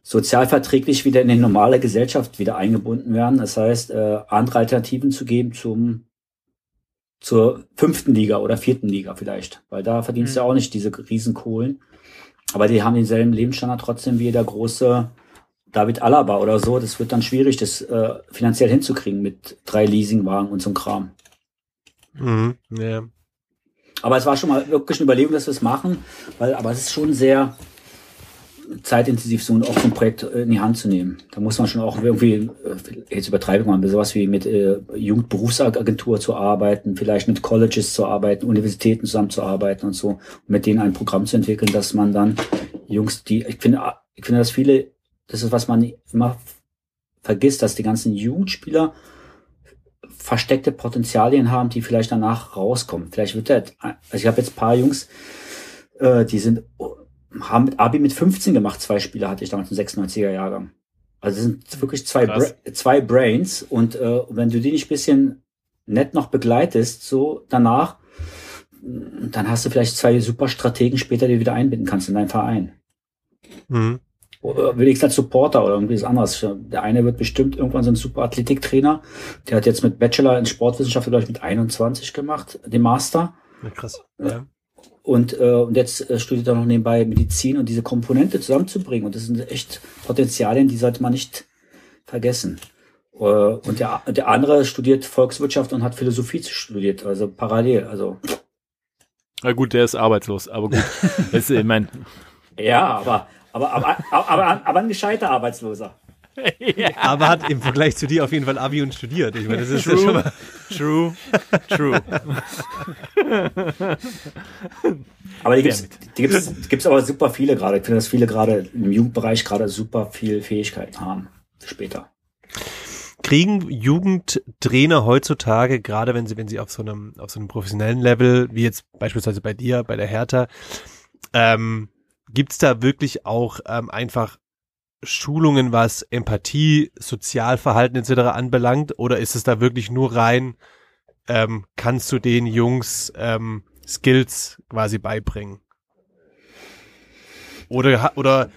sozialverträglich wieder in die normale Gesellschaft wieder eingebunden werden. Das heißt, äh, andere Alternativen zu geben zum zur fünften Liga oder vierten Liga vielleicht, weil da verdienst du Mhm. auch nicht diese Riesenkohlen. Aber die haben denselben Lebensstandard trotzdem wie der große David Alaba oder so. Das wird dann schwierig, das äh, finanziell hinzukriegen mit drei Leasingwagen und so einem Kram. Mhm. Ja. Aber es war schon mal wirklich eine Überlegung, dass wir es machen, weil, aber es ist schon sehr zeitintensiv, so ein, ein Projekt äh, in die Hand zu nehmen. Da muss man schon auch irgendwie, äh, jetzt übertreibe ich mal, sowas wie mit äh, Jugendberufsagentur zu arbeiten, vielleicht mit Colleges zu arbeiten, Universitäten zusammenzuarbeiten und so, und mit denen ein Programm zu entwickeln, dass man dann Jungs, die, ich finde, ich finde, dass viele, das ist, was man immer vergisst, dass die ganzen Jugendspieler versteckte Potenzialien haben, die vielleicht danach rauskommen. Vielleicht wird der, also ich habe jetzt ein paar Jungs, äh, die sind, haben mit Abi mit 15 gemacht, zwei Spieler hatte ich damals im 96er Jahrgang. Also es sind wirklich zwei, Bra zwei Brains und äh, wenn du die nicht bisschen nett noch begleitest, so danach, dann hast du vielleicht zwei super Strategen später, die du wieder einbinden kannst in deinen Verein. Mhm. Oder wenigstens als Supporter oder irgendwie was anderes. Der eine wird bestimmt irgendwann so ein super Athletiktrainer. Der hat jetzt mit Bachelor in Sportwissenschaft, glaube ich, mit 21 gemacht, den Master. Ja, krass. Ja. Und, äh, und jetzt äh, studiert er noch nebenbei Medizin und diese Komponente zusammenzubringen. Und das sind echt Potenzialien, die sollte man nicht vergessen. Äh, und der, der andere studiert Volkswirtschaft und hat Philosophie studiert, also parallel. Also Na gut, der ist arbeitslos, aber gut. Das, ich mein, ja, aber aber aber aber, aber, aber ein gescheiter Arbeitsloser. Aber hat im Vergleich zu dir auf jeden Fall Abi und studiert. Ich meine, das ist ja schon mal. true, true. Aber die gibt's, die gibt's, die gibt's aber super viele gerade. Ich finde, dass viele gerade im Jugendbereich gerade super viel Fähigkeiten haben für später. Kriegen Jugendtrainer heutzutage, gerade wenn sie, wenn sie auf so einem, auf so einem professionellen Level, wie jetzt beispielsweise bei dir, bei der Hertha, ähm, gibt's da wirklich auch ähm, einfach Schulungen, was Empathie, Sozialverhalten etc. anbelangt? Oder ist es da wirklich nur rein, ähm, kannst du den Jungs ähm, Skills quasi beibringen? Oder, oder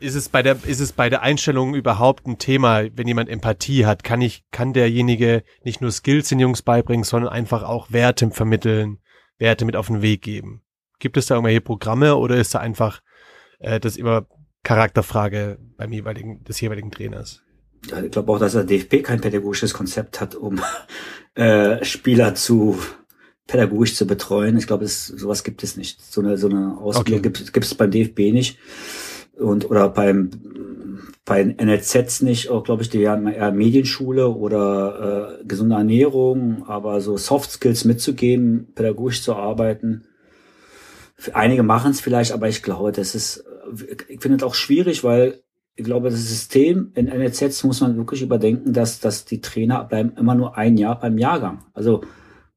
ist es bei der, ist es bei der Einstellung überhaupt ein Thema, wenn jemand Empathie hat? Kann ich, kann derjenige nicht nur Skills den Jungs beibringen, sondern einfach auch Werte vermitteln, Werte mit auf den Weg geben? Gibt es da irgendwelche Programme oder ist da einfach äh, das immer Charakterfrage beim jeweiligen, des jeweiligen Trainers? Ja, Ich glaube auch, dass der DFB kein pädagogisches Konzept hat, um äh, Spieler zu pädagogisch zu betreuen. Ich glaube, es, sowas gibt es nicht. So eine, so eine Ausbildung Okay. gibt, es beim DFB nicht. Und oder beim bei den NLZs nicht, auch glaube ich, die haben eher Medienschule oder äh, gesunde Ernährung, aber so Soft Skills mitzugeben, pädagogisch zu arbeiten. Einige machen es vielleicht, aber ich glaube, das ist, ich finde es auch schwierig, weil ich glaube, das System in NLZs muss man wirklich überdenken, dass, dass die Trainer bleiben immer nur ein Jahr beim Jahrgang. Also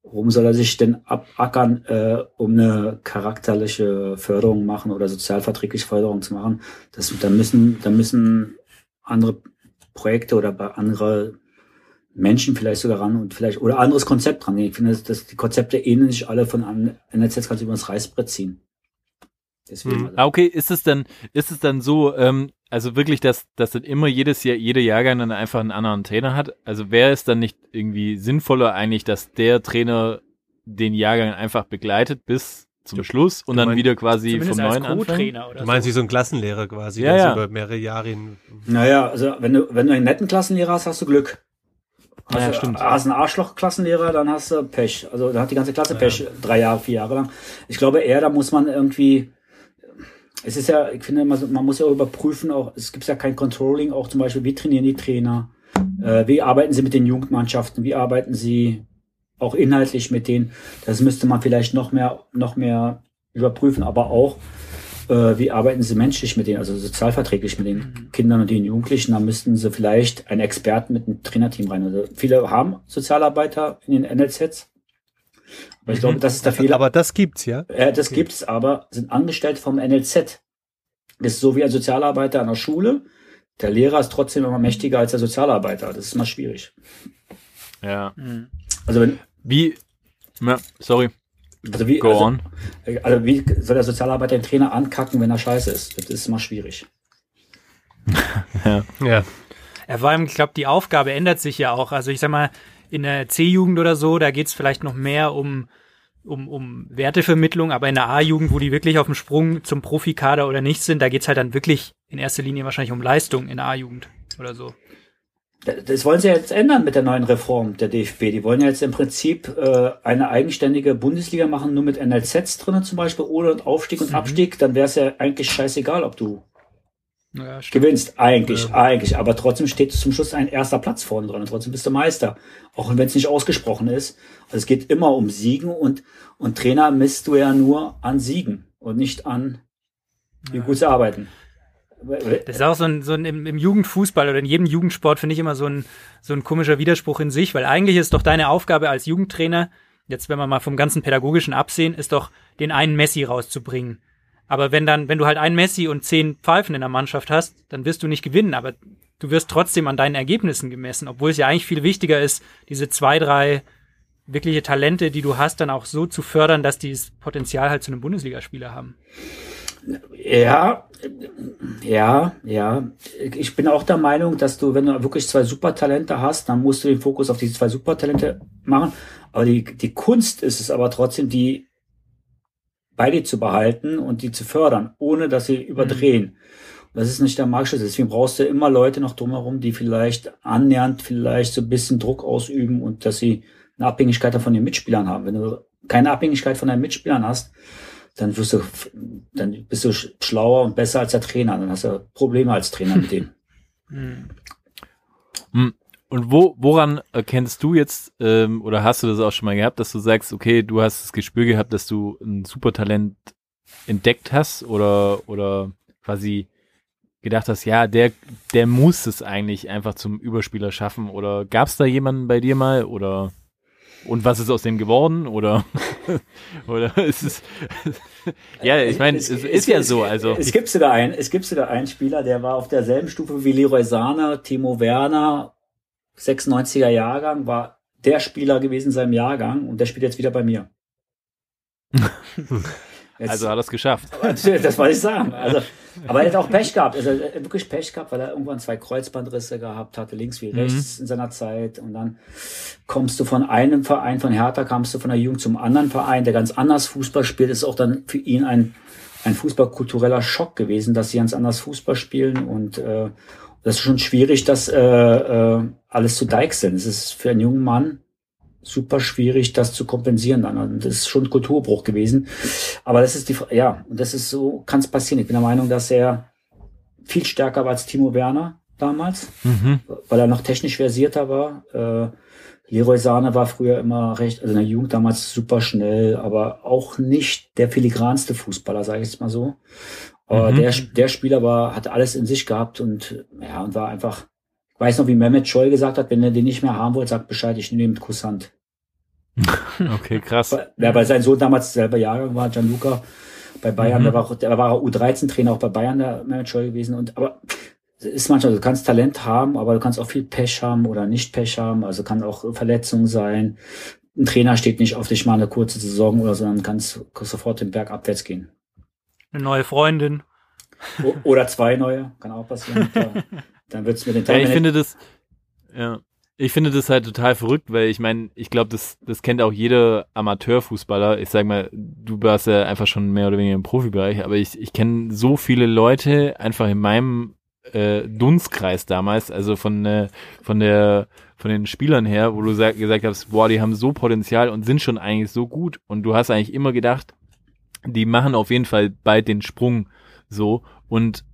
warum soll er sich denn abackern, äh, um eine charakterliche Förderung machen oder sozialverträgliche Förderung zu machen? Das, da müssen, da müssen andere Projekte oder andere Menschen vielleicht sogar ran und vielleicht oder anderes Konzept dran. Ich finde, dass, die Konzepte ähneln sich alle von NLZ kannst du über Reißbrett ziehen. Deswegen, Hm. also, Ah, okay, ist es dann, ist es dann so, ähm, also wirklich, dass, dass dann immer jedes Jahr, jeder Jahrgang dann einfach einen anderen Trainer hat? Also wäre es dann nicht irgendwie sinnvoller eigentlich, dass der Trainer den Jahrgang einfach begleitet bis zum Du- Schluss und dann meinst- wieder quasi vom als neuen anfängt? Co-Trainer oder Du meinst wie so. so ein Klassenlehrer quasi, Ja, der so ja. über mehrere Jahre hin. Naja, also wenn du, wenn du einen netten Klassenlehrer hast, hast du Glück. Hast, Ja, du, stimmt. hast einen Arschloch-Klassenlehrer, dann hast du Pech. Also dann hat die ganze Klasse Pech, drei Jahre, vier Jahre lang. Ich glaube eher, da muss man irgendwie, es ist ja, ich finde, man, man muss ja auch überprüfen, auch, es gibt ja kein Controlling, auch zum Beispiel, wie trainieren die Trainer, äh, wie arbeiten sie mit den Jugendmannschaften, wie arbeiten sie auch inhaltlich mit denen. Das müsste man vielleicht noch mehr, noch mehr überprüfen, aber auch, äh, wie arbeiten sie menschlich mit denen, also sozialverträglich mit den Kindern und den Jugendlichen. Da müssten sie vielleicht einen Experten mit einem Trainerteam rein. Also viele haben Sozialarbeiter in den NLZs. Aber ich glaube, das ist der Fehler. Aber das gibt's, ja? Äh, das gibt es aber, sind Angestellte vom NLZ. Das ist so wie ein Sozialarbeiter an der Schule. Der Lehrer ist trotzdem immer mächtiger als der Sozialarbeiter. Das ist immer schwierig. Ja. Mhm. Also wenn, Wie, ja, sorry. Also wie, Go also, on. also wie soll der Sozialarbeiter den Trainer ankacken, wenn er scheiße ist? Das ist mal schwierig. Ja. Ja, vor allem, ich glaube, die Aufgabe ändert sich ja auch. Also ich sag mal, in der C-Jugend oder so, da geht's vielleicht noch mehr um, um, um Wertevermittlung, aber in der A-Jugend, wo die wirklich auf dem Sprung zum Profikader oder nicht sind, da geht's halt dann wirklich in erster Linie wahrscheinlich um Leistung in der A-Jugend oder so. Das wollen sie jetzt ändern mit der neuen Reform der DFB. Die wollen ja jetzt im Prinzip äh, eine eigenständige Bundesliga machen, nur mit NLZs drinnen zum Beispiel, ohne Aufstieg und Abstieg. Dann wäre es ja eigentlich scheißegal, ob du Ja, gewinnst. Eigentlich, eigentlich. Aber trotzdem steht zum Schluss ein erster Platz vorne dran und trotzdem bist du Meister. Auch wenn es nicht ausgesprochen ist. Also es geht immer um Siegen und, und Trainer misst du ja nur an Siegen und nicht an, wie gut sie arbeiten. Das ist auch so ein, so ein im, im Jugendfußball oder in jedem Jugendsport finde ich immer so ein, so ein komischer Widerspruch in sich, weil eigentlich ist doch deine Aufgabe als Jugendtrainer, jetzt wenn wir mal vom ganzen pädagogischen absehen, ist doch den einen Messi rauszubringen. Aber wenn dann, wenn du halt einen Messi und zehn Pfeifen in der Mannschaft hast, dann wirst du nicht gewinnen, aber du wirst trotzdem an deinen Ergebnissen gemessen, obwohl es ja eigentlich viel wichtiger ist, diese zwei, drei wirkliche Talente, die du hast, dann auch so zu fördern, dass die das Potenzial halt zu einem Bundesligaspieler haben. Ja, ja, ja. Ich bin auch der Meinung, dass du, wenn du wirklich zwei Supertalente hast, dann musst du den Fokus auf diese zwei Supertalente machen. Aber die, die Kunst ist es aber trotzdem, die beide zu behalten und die zu fördern, ohne dass sie überdrehen. Das ist nicht der Marktschutz. Deswegen brauchst du immer Leute noch drumherum, die vielleicht annähernd vielleicht so ein bisschen Druck ausüben und dass sie eine Abhängigkeit von den Mitspielern haben. Wenn du keine Abhängigkeit von deinen Mitspielern hast, dann wirst du, dann bist du schlauer und besser als der Trainer. Dann hast du Probleme als Trainer mit dem. Und wo, woran erkennst du jetzt, ähm, oder hast du das auch schon mal gehabt, dass du sagst, okay, du hast das Gespür gehabt, dass du ein Supertalent entdeckt hast oder, oder quasi gedacht hast, ja, der, der muss es eigentlich einfach zum Überspieler schaffen? Oder gab es da jemanden bei dir mal? Oder und was ist aus dem geworden? Oder oder ist es ja ich meine es, ist ja so also Es gibt sogar einen, es gibt sogar einen Spieler, der war auf derselben Stufe wie Leroy Sahne, Timo Werner, 96er Jahrgang, war der Spieler gewesen in seinem Jahrgang und der spielt jetzt wieder bei mir. Jetzt, also hat er es geschafft das wollte ich sagen. Also, aber er hat auch Pech gehabt. Also er hat wirklich Pech gehabt, weil er irgendwann zwei Kreuzbandrisse gehabt hatte, links wie rechts in seiner Zeit. Und dann kommst du von einem Verein, von Hertha, kamst du von der Jugend zum anderen Verein, der ganz anders Fußball spielt. Ist auch dann für ihn ein, ein fußballkultureller Schock gewesen, dass sie ganz anders Fußball spielen. Und äh, das ist schon schwierig, das äh, äh, alles zu deichseln. Es ist für einen jungen Mann super schwierig, das zu kompensieren dann. Und das ist schon ein Kulturbruch gewesen. Aber das ist die, ja, und das ist so, kann es passieren. Ich bin der Meinung, dass er viel stärker war als Timo Werner damals, weil er noch technisch versierter war. Äh, Leroy Sahne war früher immer recht, also in der Jugend damals super schnell, aber auch nicht der filigranste Fußballer, sage ich jetzt mal so. Aber der, der Spieler war, hatte alles in sich gehabt und ja, und war einfach, ich weiß noch, wie Mehmet Scholl gesagt hat, wenn er den nicht mehr haben wollt, sagt Bescheid, ich nehme ihn mit Kusshand. okay krass Weil- Ja, weil sein Sohn damals selber Jahrgang war, Gianluca, bei Bayern, der war, auch- der war U13-Trainer auch bei Bayern, der Manager gewesen. Und aber ist manchmal, du kannst Talent haben, aber du kannst auch viel Pech haben oder nicht Pech haben. Also kann auch Verletzung sein. Ein Trainer steht nicht auf dich mal eine kurze Saison oder so, dann kannst du sofort den Berg abwärts gehen. Eine neue Freundin. O oder zwei neue, kann auch passieren. Da, dann wird's mit den Ja, ich Teilen- finde das, ja, ich finde das halt total verrückt, weil ich meine, ich glaube, das, das kennt auch jeder Amateurfußballer. Ich sag mal, du warst ja einfach schon mehr oder weniger im Profibereich, aber ich, ich kenne so viele Leute einfach in meinem äh, Dunstkreis damals, also von, äh, von der von den Spielern her, wo du sag, gesagt hast, boah, die haben so Potenzial und sind schon eigentlich so gut und du hast eigentlich immer gedacht, die machen auf jeden Fall bald den Sprung so und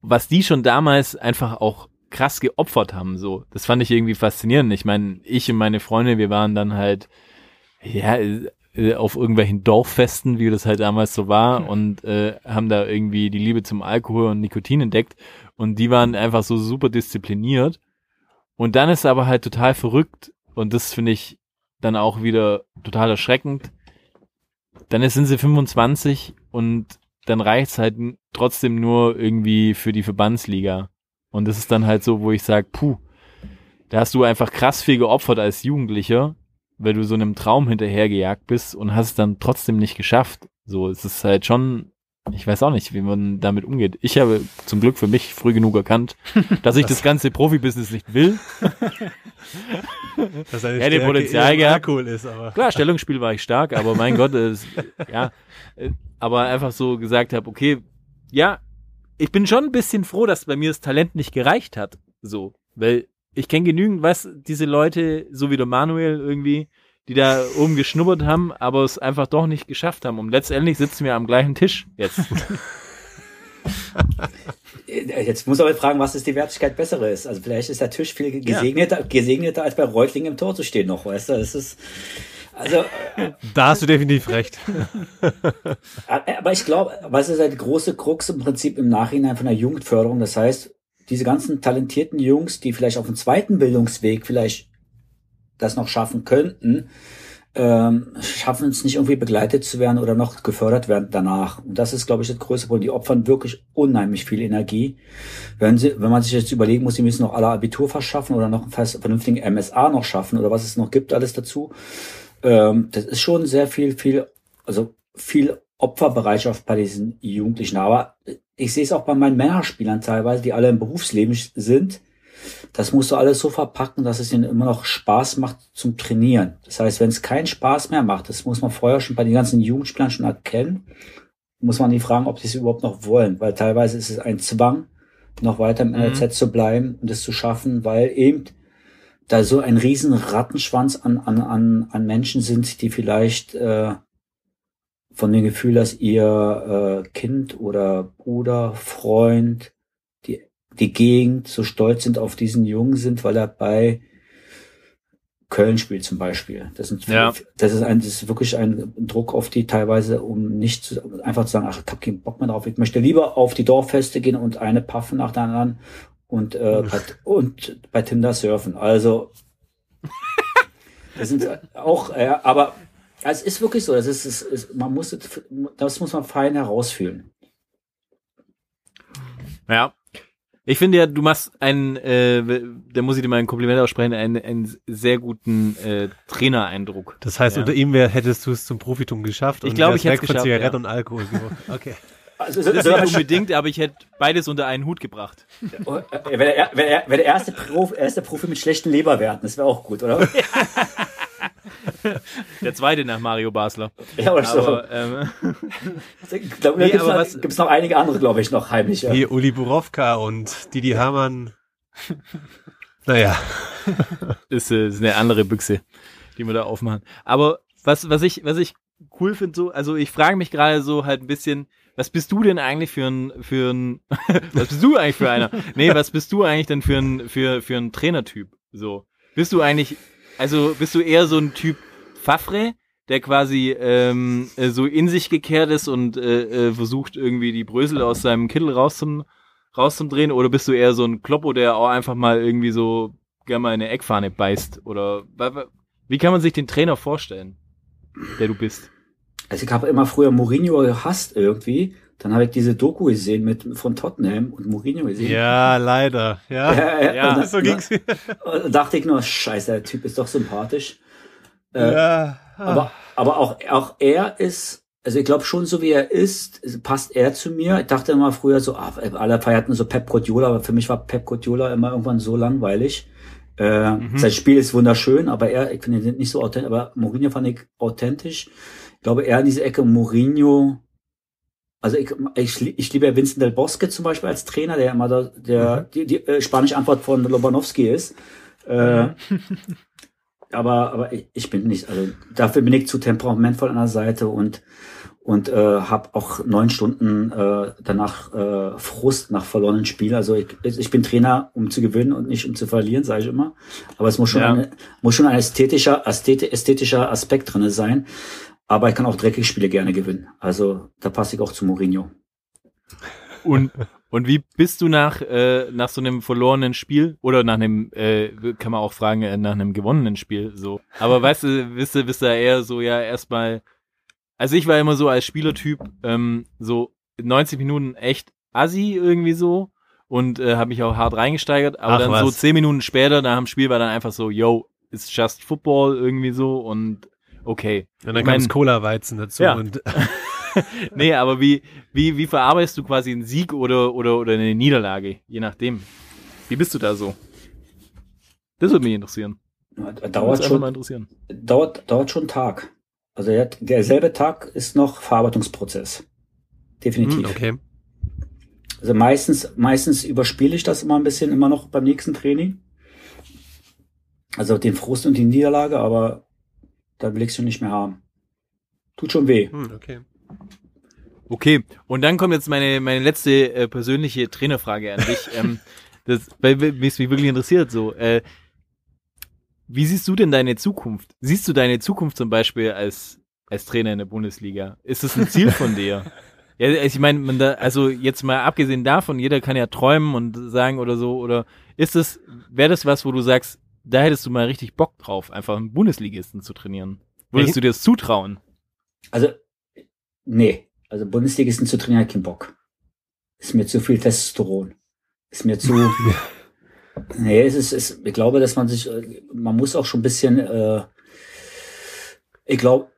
was die schon damals einfach auch krass geopfert haben, so. Das fand ich irgendwie faszinierend. Ich meine, ich und meine Freunde, wir waren dann halt, ja, äh, auf irgendwelchen Dorffesten, wie das halt damals so war, und äh, haben da irgendwie die Liebe zum Alkohol und Nikotin entdeckt. Und die waren einfach so super diszipliniert. Und dann ist aber halt total verrückt, und das finde ich dann auch wieder total erschreckend. Dann sind sie 25 und dann reicht's halt n- trotzdem nur irgendwie für die Verbandsliga. Und das ist dann halt so, wo ich sage, puh, da hast du einfach krass viel geopfert als Jugendlicher, weil du so einem Traum hinterhergejagt bist und hast es dann trotzdem nicht geschafft. So, es ist halt schon, ich weiß auch nicht, wie man damit umgeht. Ich habe zum Glück für mich früh genug erkannt, dass ich das, ganze Profibusiness nicht will. Dass eine Hätte Stärke Potenzial gehabt. Alkohol ist, aber. Klar, Stellungsspiel war ich stark, aber mein Gott, es, ja, aber einfach so gesagt habe, okay, ja, ich bin schon ein bisschen froh, dass bei mir das Talent nicht gereicht hat, so, weil ich kenne genügend, was diese Leute, so wie der Manuel irgendwie, die da oben geschnuppert haben, aber es einfach doch nicht geschafft haben. Und letztendlich sitzen wir am gleichen Tisch jetzt. Äh, Jetzt muss aber fragen, was ist die Wertigkeit bessere ist. Also vielleicht ist der Tisch viel gesegneter, gesegneter als bei Reutling im Tor zu stehen noch, weißt du? Das ist, also, Da hast du definitiv recht. äh, aber ich glaube, was ist halt die große Krux im Prinzip im Nachhinein von der Jugendförderung? Das heißt, diese ganzen talentierten Jungs, die vielleicht auf dem zweiten Bildungsweg vielleicht das noch schaffen könnten, ähm, schaffen es nicht irgendwie begleitet zu werden oder noch gefördert werden danach. Und das ist, glaube ich, das größte Problem. Die opfern wirklich unheimlich viel Energie. Wenn sie, wenn man sich jetzt überlegen muss, die müssen noch alle Abitur verschaffen oder noch einen vernünftigen MSA noch schaffen oder was es noch gibt, alles dazu. Ähm, das ist schon sehr viel, viel, also viel Opferbereitschaft bei diesen Jugendlichen. Aber ich sehe es auch bei meinen Männerspielern teilweise, die alle im Berufsleben sind. Das musst du alles so verpacken, dass es ihnen immer noch Spaß macht zum Trainieren. Das heißt, wenn es keinen Spaß mehr macht, das muss man vorher schon bei den ganzen Jugendspielern schon erkennen, muss man die fragen, ob sie es überhaupt noch wollen, weil teilweise ist es ein Zwang, noch weiter im NLZ zu bleiben und es zu schaffen, weil eben da so ein riesen Rattenschwanz an, an, an, an Menschen sind, die vielleicht äh, von dem Gefühl, dass ihr äh, Kind oder Bruder, Freund, die, Gegend so stolz sind auf diesen Jungen sind, weil er bei Köln spielt zum Beispiel. Das, sind, Ja. das ist ein, das ist wirklich ein Druck auf die teilweise, um nicht zu, einfach zu sagen, ach, ich hab keinen Bock mehr drauf. Ich möchte lieber auf die Dorffeste gehen und eine paffen nach der anderen und, äh, bei, und bei Tinder surfen. Also, das sind auch, äh, aber es ist wirklich so. Das ist, es ist, man muss, das muss man fein herausfühlen. Ja. Ich finde ja, du machst einen, äh, da muss ich dir mal ein Kompliment aussprechen, einen, einen sehr guten äh, Trainereindruck. Das heißt, Ja. unter ihm wär, hättest du es zum Profitum geschafft. Ich und glaube, ich weg von geschafft, Zigaretten ja. und Alkohol. Okay. Also, Das nicht unbedingt, aber ich hätte beides unter einen Hut gebracht. Wäre der, wär der, wär der erste, Profi, erste Profi mit schlechten Leberwerten, das wäre auch gut, oder? Der zweite nach Mario Basler. Ja, oder so. Aber, ähm, Ich glaube, Nee, gibt's aber noch, was- gibt's noch einige andere, glaube ich, noch heimlich. Ja. Wie Uli Borowka und Didi Hamann. Naja. ist, ist eine andere Büchse, die wir da aufmachen. Aber was, was ich, was ich cool finde, so, also ich frage mich gerade so halt ein bisschen, was bist du denn eigentlich für ein, für ein, was bist du eigentlich für einer? Nee, was bist du eigentlich denn für ein, für, für ein Trainertyp? So. Bist du eigentlich, also bist du eher so ein Typ Fafre, der quasi ähm, äh, so in sich gekehrt ist und äh, äh, versucht irgendwie die Brösel aus seinem Kittel rauszum, rauszumdrehen oder bist du eher so ein Kloppo, der auch einfach mal irgendwie so gerne mal in eine Eckfahne beißt oder wie kann man sich den Trainer vorstellen, der du bist? Also ich habe immer früher Mourinho gehasst irgendwie. Dann habe ich diese Doku gesehen mit von Tottenham und Mourinho gesehen. Ja, leider. Ja. Äh, Ja, und so ging's und dachte ich nur, scheiße, der Typ ist doch sympathisch. Äh, Ja. Aber, aber auch, auch er ist, also ich glaube schon, so wie er ist, passt er zu mir. Ich dachte immer früher so, ah, alle feierten so Pep Guardiola, aber für mich war Pep Guardiola immer irgendwann so langweilig. Äh, Sein Spiel ist wunderschön, aber er, ich finde ihn nicht so authentisch, aber Mourinho fand ich authentisch. Ich glaube, er in diese Ecke Mourinho, also ich, ich, ich liebe ja Vincent Del Bosque zum Beispiel als Trainer, der immer da, der, die, die äh, spanische Antwort von Lobanowski ist. Äh, aber aber ich, ich bin nicht, also dafür bin ich zu temperamentvoll an der Seite und und äh, habe auch neun Stunden äh, danach äh, Frust nach verlorenen Spiel. Also ich, ich bin Trainer, um zu gewinnen und nicht um zu verlieren, sage ich immer. Aber es muss schon Ja. eine, muss schon ein ästhetischer ästheti ästhetischer Aspekt drinne sein. Aber ich kann auch dreckige Spiele gerne gewinnen. Also da passe ich auch zu Mourinho. Und und wie bist du nach äh, nach so einem verlorenen Spiel oder nach einem äh, kann man auch fragen äh, nach einem gewonnenen Spiel so. Aber weißt du, bist du bist du eher so ja erstmal also ich war immer so als Spielertyp ähm, so 90 Minuten echt assi irgendwie so und äh, habe mich auch hart reingesteigert, aber Ach, dann was. so 10 Minuten später nach dem Spiel war dann einfach so, yo, it's just Football irgendwie so und okay. Und dann Ich kam Cola-Weizen dazu Ja. und nee, aber wie, wie, wie verarbeitest du quasi einen Sieg oder, oder, oder eine Niederlage? Je nachdem. Wie bist du da so? Das würde mich interessieren. Dauert Würde mich einfach schon, mal interessieren. dauert, dauert schon einen Tag. Also der, derselbe Tag ist noch Verarbeitungsprozess. Definitiv. Hm, okay. Also meistens, meistens überspiele ich das immer ein bisschen immer noch beim nächsten Training. Also den Frust und die Niederlage, aber da will ich es schon nicht mehr haben. Tut schon weh. Hm, okay. Okay, und dann kommt jetzt meine, meine letzte äh, persönliche Trainerfrage an dich. ähm, das, weil mich wirklich interessiert so. Äh, wie siehst du denn deine Zukunft? Siehst du deine Zukunft zum Beispiel als, als Trainer in der Bundesliga? Ist das ein Ziel von dir? Ja, ich meine, man da, also jetzt mal abgesehen davon, jeder kann ja träumen und sagen oder so, oder ist es, wäre das was, wo du sagst, da hättest du mal richtig Bock drauf, einfach einen Bundesligisten zu trainieren? Würdest du dir das zutrauen? Also, nee. Also Bundesligisten zu trainieren, kein Bock. Ist mir zu viel Testosteron. Ist mir zu. nee, es ist, es, ich glaube, dass man sich, äh, man muss auch schon ein bisschen, äh, ich glaube,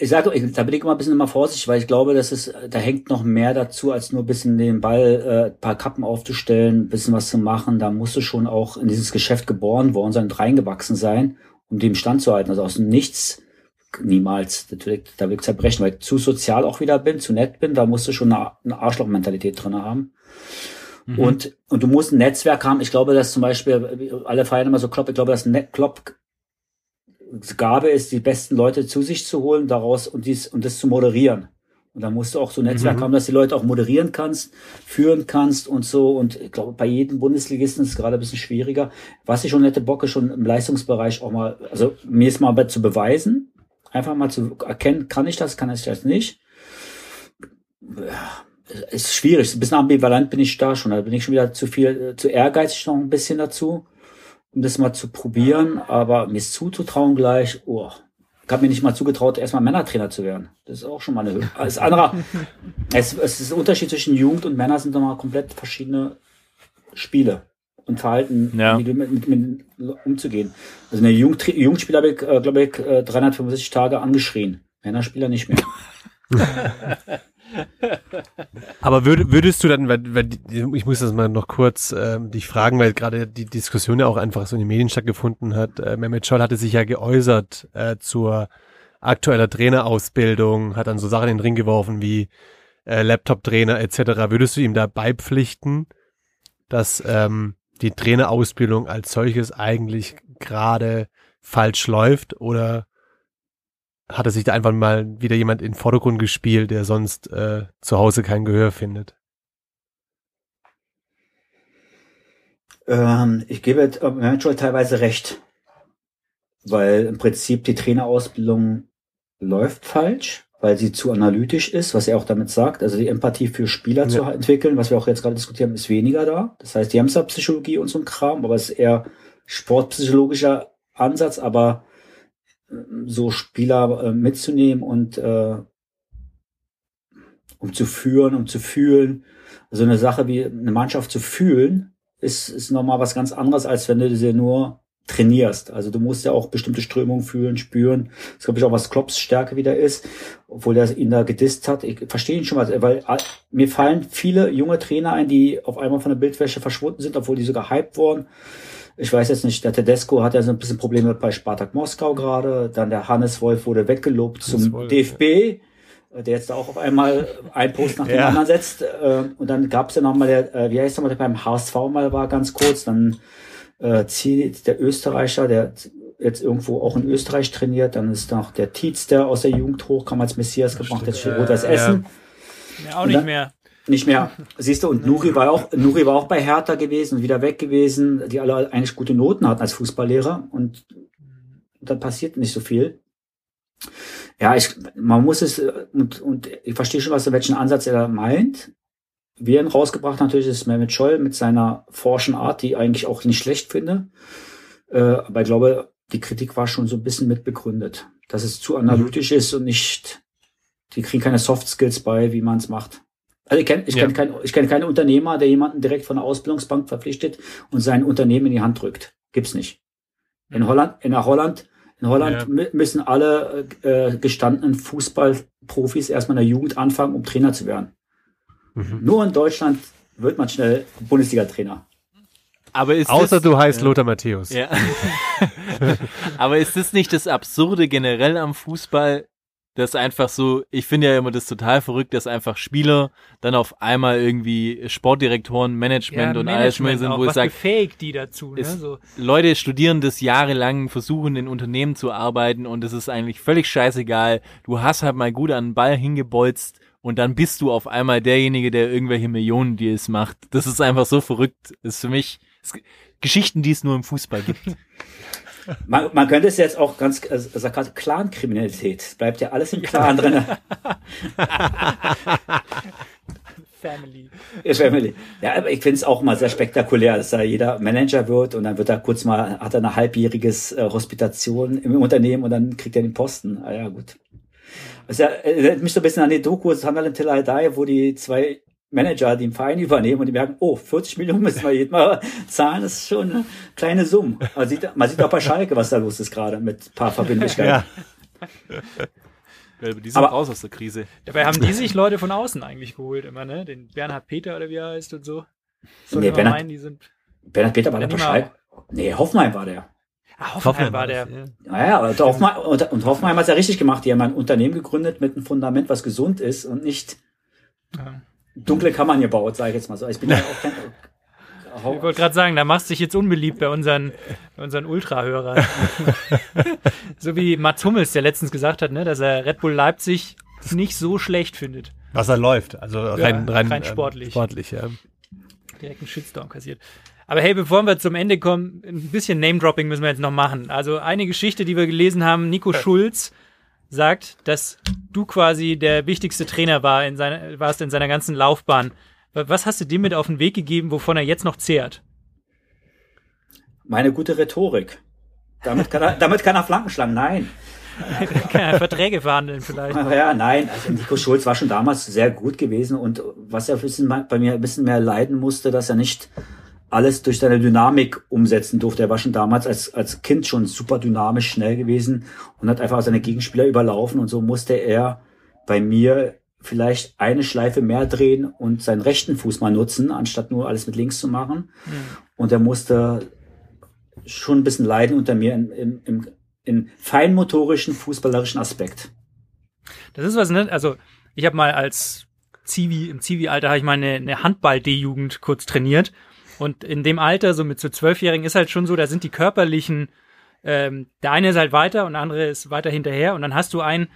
ich sage, da bin ich immer ein bisschen immer vorsichtig, weil ich glaube, dass es, da hängt noch mehr dazu, als nur ein bisschen den Ball, äh, ein paar Kappen aufzustellen, ein bisschen was zu machen. Da musst du schon auch in dieses Geschäft geboren worden sein und reingewachsen sein, um dem Stand zu halten. Also aus dem Nichts niemals. Da will ich, da will ich zerbrechen, weil ich zu sozial auch wieder bin, zu nett bin. Da musst du schon eine, eine Arschloch-Mentalität drin haben. Mhm. Und, und du musst ein Netzwerk haben. Ich glaube, dass zum Beispiel, alle feiern immer so Klopp, ich glaube, dass Klopp Gabe ist, die besten Leute zu sich zu holen, daraus und dies und das zu moderieren. Und da musst du auch so ein Netzwerk Mhm. haben, dass die Leute auch moderieren kannst, führen kannst und so. Und ich glaube, bei jedem Bundesligisten ist es gerade ein bisschen schwieriger. Was ich schon hätte Bock ist schon im Leistungsbereich auch mal, also mir ist mal zu beweisen, einfach mal zu erkennen, kann ich das, kann ich das nicht. Ja, ist schwierig, ein bisschen ambivalent bin ich da schon. Da bin ich schon wieder zu viel, äh, zu ehrgeizig noch ein bisschen dazu, um das mal zu probieren. Aber mir zuzutrauen gleich, oh, ich habe mir nicht mal zugetraut, erstmal Männertrainer zu werden. Das ist auch schon mal eine Höhe. Als anderer, es, es ist ein Unterschied zwischen Jugend und Männer sind nochmal komplett verschiedene Spiele und Verhalten, Ja. mit, mit, mit umzugehen. Also eine Jugend, Jugendspieler habe ich, äh, glaube ich, äh, 365 Tage angeschrien. Männerspieler nicht mehr. Aber würd, würdest du dann, weil, weil ich muss das mal noch kurz ähm, dich fragen, weil gerade die Diskussion ja auch einfach so in den Medien stattgefunden hat. Äh, Mehmet Scholl hatte sich ja geäußert äh, zur aktueller Trainerausbildung, hat dann so Sachen in den Ring geworfen wie äh, Laptop-Trainer etc. Würdest du ihm da beipflichten, dass ähm, die Trainerausbildung als solches eigentlich gerade falsch läuft oder hat er sich da einfach mal wieder jemand in den Vordergrund gespielt, der sonst äh, zu Hause kein Gehör findet. Ähm, ich gebe äh, Scholl teilweise recht, weil im Prinzip die Trainerausbildung läuft falsch, weil sie zu analytisch ist, was er auch damit sagt. Also die Empathie für Spieler zu Ja. entwickeln, was wir auch jetzt gerade diskutieren, ist weniger da. Das heißt, die haben zwar Psychologie und so ein Kram, aber es ist eher sportpsychologischer Ansatz, aber so Spieler äh, mitzunehmen und äh, um zu führen, um zu fühlen. Also eine Sache wie eine Mannschaft zu fühlen, ist, ist nochmal was ganz anderes, als wenn du sie nur trainierst. Also du musst ja auch bestimmte Strömungen fühlen, spüren. Das glaube ich auch, was Klopps Stärke wieder ist, obwohl er ihn da gedisst hat. Ich verstehe ihn schon mal, weil äh, mir fallen viele junge Trainer ein, die auf einmal von der Bildwäsche verschwunden sind, obwohl die so gehypt wurden. Ich weiß jetzt nicht, der Tedesco hat ja so ein bisschen Probleme bei Spartak Moskau gerade. Dann der Hannes Wolf wurde weggelobt zum Wolf, DFB, äh, der jetzt da auch auf einmal ein Post nach dem Ja. anderen setzt. Äh, Und dann gab es ja noch mal der, äh, wie heißt der mal, der beim HSV mal war, ganz kurz. Dann äh, Ziel- der Österreicher, der jetzt irgendwo auch in Österreich trainiert. Dann ist noch der Tietz, der aus der Jugend hochkam als Messias gebracht, jetzt für Rot-Weiß Ja, Essen. Ja, auch Und nicht dann- mehr. Nicht mehr. Siehst du, und Nuri war auch, Nuri war auch bei Hertha gewesen und wieder weg gewesen, die alle eigentlich gute Noten hatten als Fußballlehrer und dann passiert nicht so viel. Ja, ich, man muss es, äh, und, und ich verstehe schon, was, welchen Ansatz er da meint. Wir haben rausgebracht natürlich ist Mehmet Scholl mit seiner forschen Art, die ich eigentlich auch nicht schlecht finde. Äh, aber ich glaube, die Kritik war schon so ein bisschen mit begründet, dass es zu analytisch ist und nicht, die kriegen keine Soft Skills bei, wie man es macht. Also ich kenne ich Ja. kenn kein, ich kenn keinen Unternehmer, der jemanden direkt von der Ausbildungsbank verpflichtet und sein Unternehmen in die Hand drückt. Gibt's nicht. In Holland, in der Holland, in Holland Ja. mü- müssen alle äh, gestandenen Fußballprofis erstmal in der Jugend anfangen, um Trainer zu werden. Mhm. Nur in Deutschland wird man schnell Bundesliga-Trainer. Aber ist Außer das, du heißt Lothar Matthäus. Ja. Aber ist das nicht das Absurde generell am Fußball, dass einfach so, ich finde ja immer das total verrückt, dass einfach Spieler dann auf einmal irgendwie Sportdirektoren, Management und alles mehr sind, auch, wo ich sage, befähigt die dazu, ne? ist- So, Leute studieren das jahrelang, versuchen in Unternehmen zu arbeiten und es ist eigentlich völlig scheißegal. Du hast halt mal gut an den Ball hingebolzt und dann bist du auf einmal derjenige, der irgendwelche Millionen-Deals macht. Das ist einfach so verrückt. Das ist für mich es, Geschichten, die es nur im Fußball gibt. Man, man könnte es jetzt auch ganz, also also gerade Clan-Kriminalität. Es Bleibt ja alles im Clan drin. Family. Family. Ja, aber ich finde es auch mal sehr spektakulär, dass da jeder Manager wird und dann wird er kurz mal, hat er eine halbjähriges äh, Hospitation im Unternehmen und dann kriegt er den Posten. Ah ja, gut. Das ist ja, erinnert mich so ein bisschen an die Doku Sunderland Till I Die, wo die zwei Manager den Verein übernehmen und die merken, oh, 40 Millionen müssen wir jedes Mal zahlen, das ist schon eine kleine Summe. Man sieht, man sieht auch bei Schalke, was da los ist gerade mit ein paar Verbindlichkeiten. Ja. Die sind Aber- raus aus der Krise. Dabei haben die sich Leute von außen eigentlich geholt immer, ne? Den Bernhard Peter oder wie er heißt und so. So Nee, Bernhard- meinen, die sind. Bernhard Peter war der bei Schalke. Nee, Hoffenheim war der. Ah, Hoffenheim war der. Naja, aber Hoffenheim, und, und Hoffenheim hat es ja richtig gemacht. Die haben ein Unternehmen gegründet mit einem Fundament, was gesund ist und nicht Ja. Dunkle Kammern gebaut, sage ich jetzt mal so. Ich bin ja auch kein, Ich wollte gerade sagen, da machst du dich jetzt unbeliebt bei unseren, bei unseren Ultrahörern. so wie Mats Hummels, der letztens gesagt hat, ne, dass er Red Bull Leipzig nicht so schlecht findet. Was er läuft. Also rein, rein, rein ähm, sportlich. sportlich, ja. direkt einen Shitstorm kassiert. Aber hey, bevor wir zum Ende kommen, ein bisschen Name-Dropping müssen wir jetzt noch machen. Also eine Geschichte, die wir gelesen haben, Nico Schulz sagt, dass du quasi der wichtigste Trainer war in seiner, warst in seiner ganzen Laufbahn. Was hast du dem mit auf den Weg gegeben, wovon er jetzt noch zehrt? meine gute Rhetorik. Damit kann er, damit kann er Flanken schlagen. Nein. Kann er Verträge verhandeln vielleicht? Ja, nein. Also Nico Schulz war schon damals sehr gut gewesen und was er ein bisschen bei mir ein bisschen mehr leiden musste, dass er nicht alles durch seine Dynamik umsetzen durfte. Er war schon damals als, als Kind schon super dynamisch schnell gewesen und hat einfach seine Gegenspieler überlaufen und so musste er bei mir vielleicht eine Schleife mehr drehen und seinen rechten Fuß mal nutzen, anstatt nur alles mit links zu machen. Und er musste schon ein bisschen leiden unter mir im, im, im, im feinmotorischen, fußballerischen Aspekt. Das ist was, ne? Also, ich habe mal als Zivi, im Zivi-Alter habe ich mal eine, eine Handball-D-Jugend kurz trainiert. Und in dem Alter, so mit so Zwölfjährigen, ist halt schon so, da sind die körperlichen, ähm, der eine ist halt weiter und der andere ist weiter hinterher. Und dann hast du einen,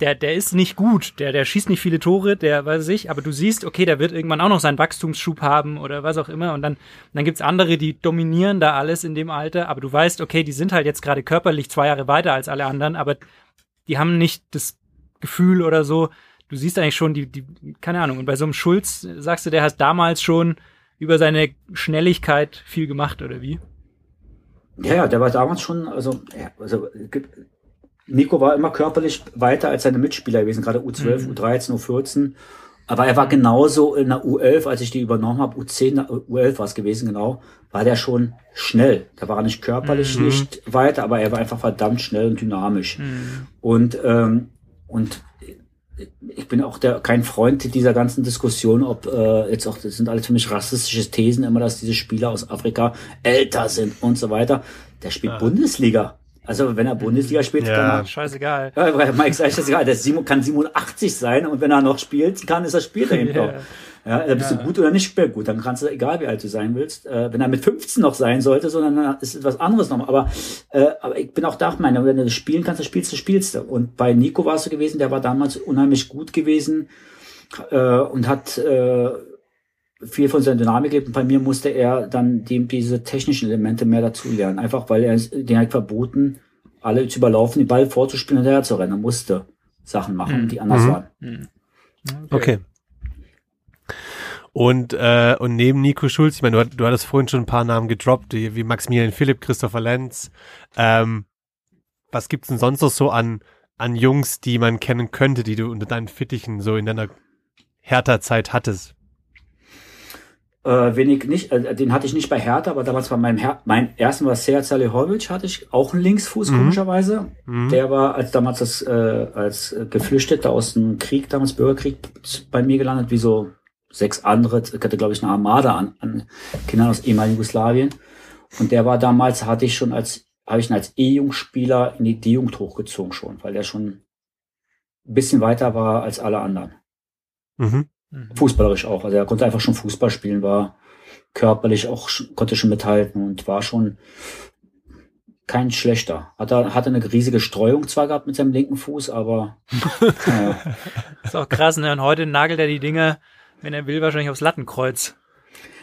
der, der ist nicht gut, der, der schießt nicht viele Tore, der weiß ich, aber du siehst, okay, der wird irgendwann auch noch seinen Wachstumsschub haben oder was auch immer. Und dann, dann gibt's andere, die dominieren da alles in dem Alter, aber du weißt, okay, die sind halt jetzt gerade körperlich zwei Jahre weiter als alle anderen, aber die haben nicht das Gefühl oder so. Du siehst eigentlich schon die, die, keine Ahnung. Und bei so einem Schulz sagst du, der hat damals schon über seine Schnelligkeit viel gemacht, oder wie? Ja, ja, der war damals schon, also, ja, also Nico war immer körperlich weiter als seine Mitspieler gewesen, gerade U12, U13, U14. Aber er war genauso in der U11, als ich die übernommen habe, U10, U11 war es gewesen, genau, war der schon schnell. Da war er nicht körperlich nicht weiter, aber er war einfach verdammt schnell und dynamisch. Und, ähm, und ich bin auch der, kein Freund dieser ganzen Diskussion, ob äh, jetzt auch, das sind alles für mich rassistische Thesen immer, dass diese Spieler aus Afrika älter sind und so weiter. Der spielt Bundesliga. Also wenn er Bundesliga spielt, Ja. dann Scheißegal. ja, weil Mike sagt das egal, der Simon kann 87 sein und wenn er noch spielt kann, ist er spielt er eben Ja. noch. Ja, da bist du gut oder nicht mehr gut, dann kannst du, egal wie alt du sein willst, äh, wenn er mit 15 noch sein sollte, sondern ist es was anderes noch. Aber, äh, aber ich bin auch da, meine, wenn du spielen kannst, dann spielst du, spielst du. Und bei Nico war es so gewesen, der war damals unheimlich gut gewesen äh, und hat äh, viel von seiner Dynamik gelebt. Und bei mir musste er dann dem diese technischen Elemente mehr dazulernen. Einfach weil er den hat verboten, alle zu überlaufen, den Ball vorzuspielen und hinterher zu rennen. Er musste Sachen machen, die anders waren. Okay. Und, äh, und neben Nico Schulz, ich meine, du, du hattest vorhin schon ein paar Namen gedroppt, die, wie Maximilian Philipp, Christopher Lenz. Ähm, was gibt's denn sonst noch so an, an Jungs, die man kennen könnte, die du unter deinen Fittichen so in deiner Hertha-Zeit hattest? Äh, wenig nicht, äh, den hatte ich nicht bei Hertha, aber damals war mein Her mein ersten war Sead Salihovic, hatte ich auch einen Linksfuß, Mhm. komischerweise. Mhm. Der war als damals das, äh, als Geflüchteter aus dem Krieg, damals Bürgerkrieg, bei mir gelandet, wie so sechs andere. Ich hatte, glaube ich, eine Armada an, an Kindern aus ehemaligen Jugoslawien. Und der war damals, hatte ich schon als, habe ich ihn als E-Jugendspieler in die D-Jugend hochgezogen schon, weil der schon ein bisschen weiter war als alle anderen. Mhm. Fußballerisch auch. Also er konnte einfach schon Fußball spielen, war körperlich auch, konnte schon mithalten und war schon kein schlechter. Hatte, hatte eine riesige Streuung zwar gehabt mit seinem linken Fuß, aber naja. Ist auch krass, ne? Und heute nagelt er die Dinger, wenn er will, wahrscheinlich aufs Lattenkreuz.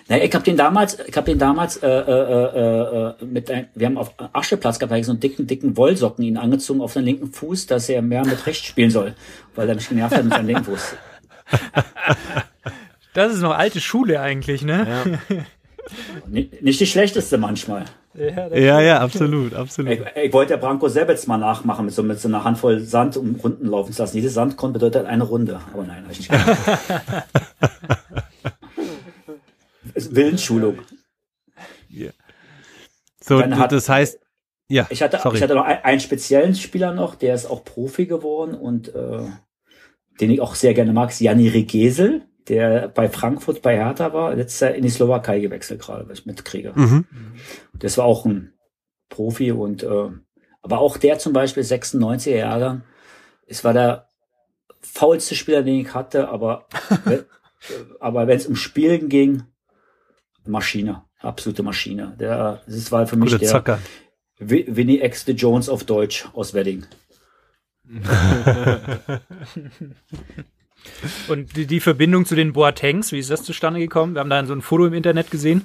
Naja, ich habe den damals, ich habe den damals äh, äh, äh, äh, mit ein, wir haben auf Ascheplatz gehabt, hab ich so einen dicken, dicken Wollsocken ihn angezogen auf den linken Fuß, dass er mehr mit rechts spielen soll, weil er mich genervt hat mit seinem linken Fuß. Das ist noch alte Schule eigentlich, ne? Nicht, nicht die schlechteste manchmal. Ja, Ja, ja, absolut, absolut. Ich, ich wollte der Branko Sebetz mal nachmachen mit so, mit so einer Handvoll Sand um Runden laufen zu lassen. Jedes Sandkorn bedeutet eine Runde. Aber nein, hab ich nicht Willensschulung. So, Dann hat- das heißt, ja, Ich hatte, sorry. ich hatte noch ein, einen speziellen Spieler noch, der ist auch Profi geworden und äh, den ich auch sehr gerne mag, ist Janni Regesel, der bei Frankfurt bei Hertha war, letztes Jahr in die Slowakei gewechselt gerade, was ich mitkriege. Mhm. Das war auch ein Profi und äh, aber auch der zum Beispiel 96er Jahrgang, es war der faulste Spieler, den ich hatte, aber we- aber wenn es um Spielen ging, Maschine, absolute Maschine. Der, das war für mich Guter der Winnie X. the Jones auf Deutsch aus Wedding. Und die, die Verbindung zu den Boatengs, wie ist das zustande gekommen? Wir haben da so ein Foto im Internet gesehen.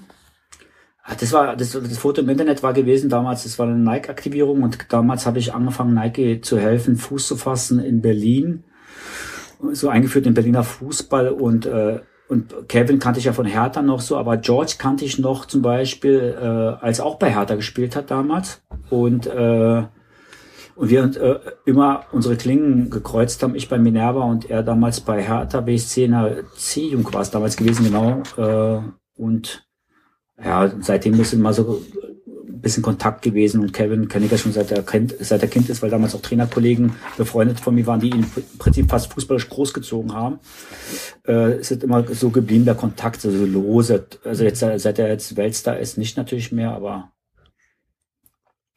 Ah, Das war das, das Foto im Internet war gewesen damals. Das war eine Nike-Aktivierung und damals habe ich angefangen Nike zu helfen, Fuß zu fassen in Berlin, so eingeführt in Berliner Fußball und äh, und Kevin kannte ich ja von Hertha noch so, aber George kannte ich noch zum Beispiel, äh, als auch bei Hertha gespielt hat damals und äh, und wir äh, immer unsere Klingen gekreuzt haben, ich bei Minerva und er damals bei Hertha BSC in der C-Jugend war es damals gewesen, genau. Äh, und ja, seitdem ist immer so ein bisschen Kontakt gewesen und Kevin kenne ich ja schon seit er kind, seit er Kind ist, weil damals auch Trainerkollegen befreundet von mir waren, die ihn im Prinzip fast fußballisch großgezogen haben. Äh, es ist immer so geblieben, der Kontakt, so lose. Also jetzt, seit er jetzt Weltstar ist, nicht natürlich mehr, aber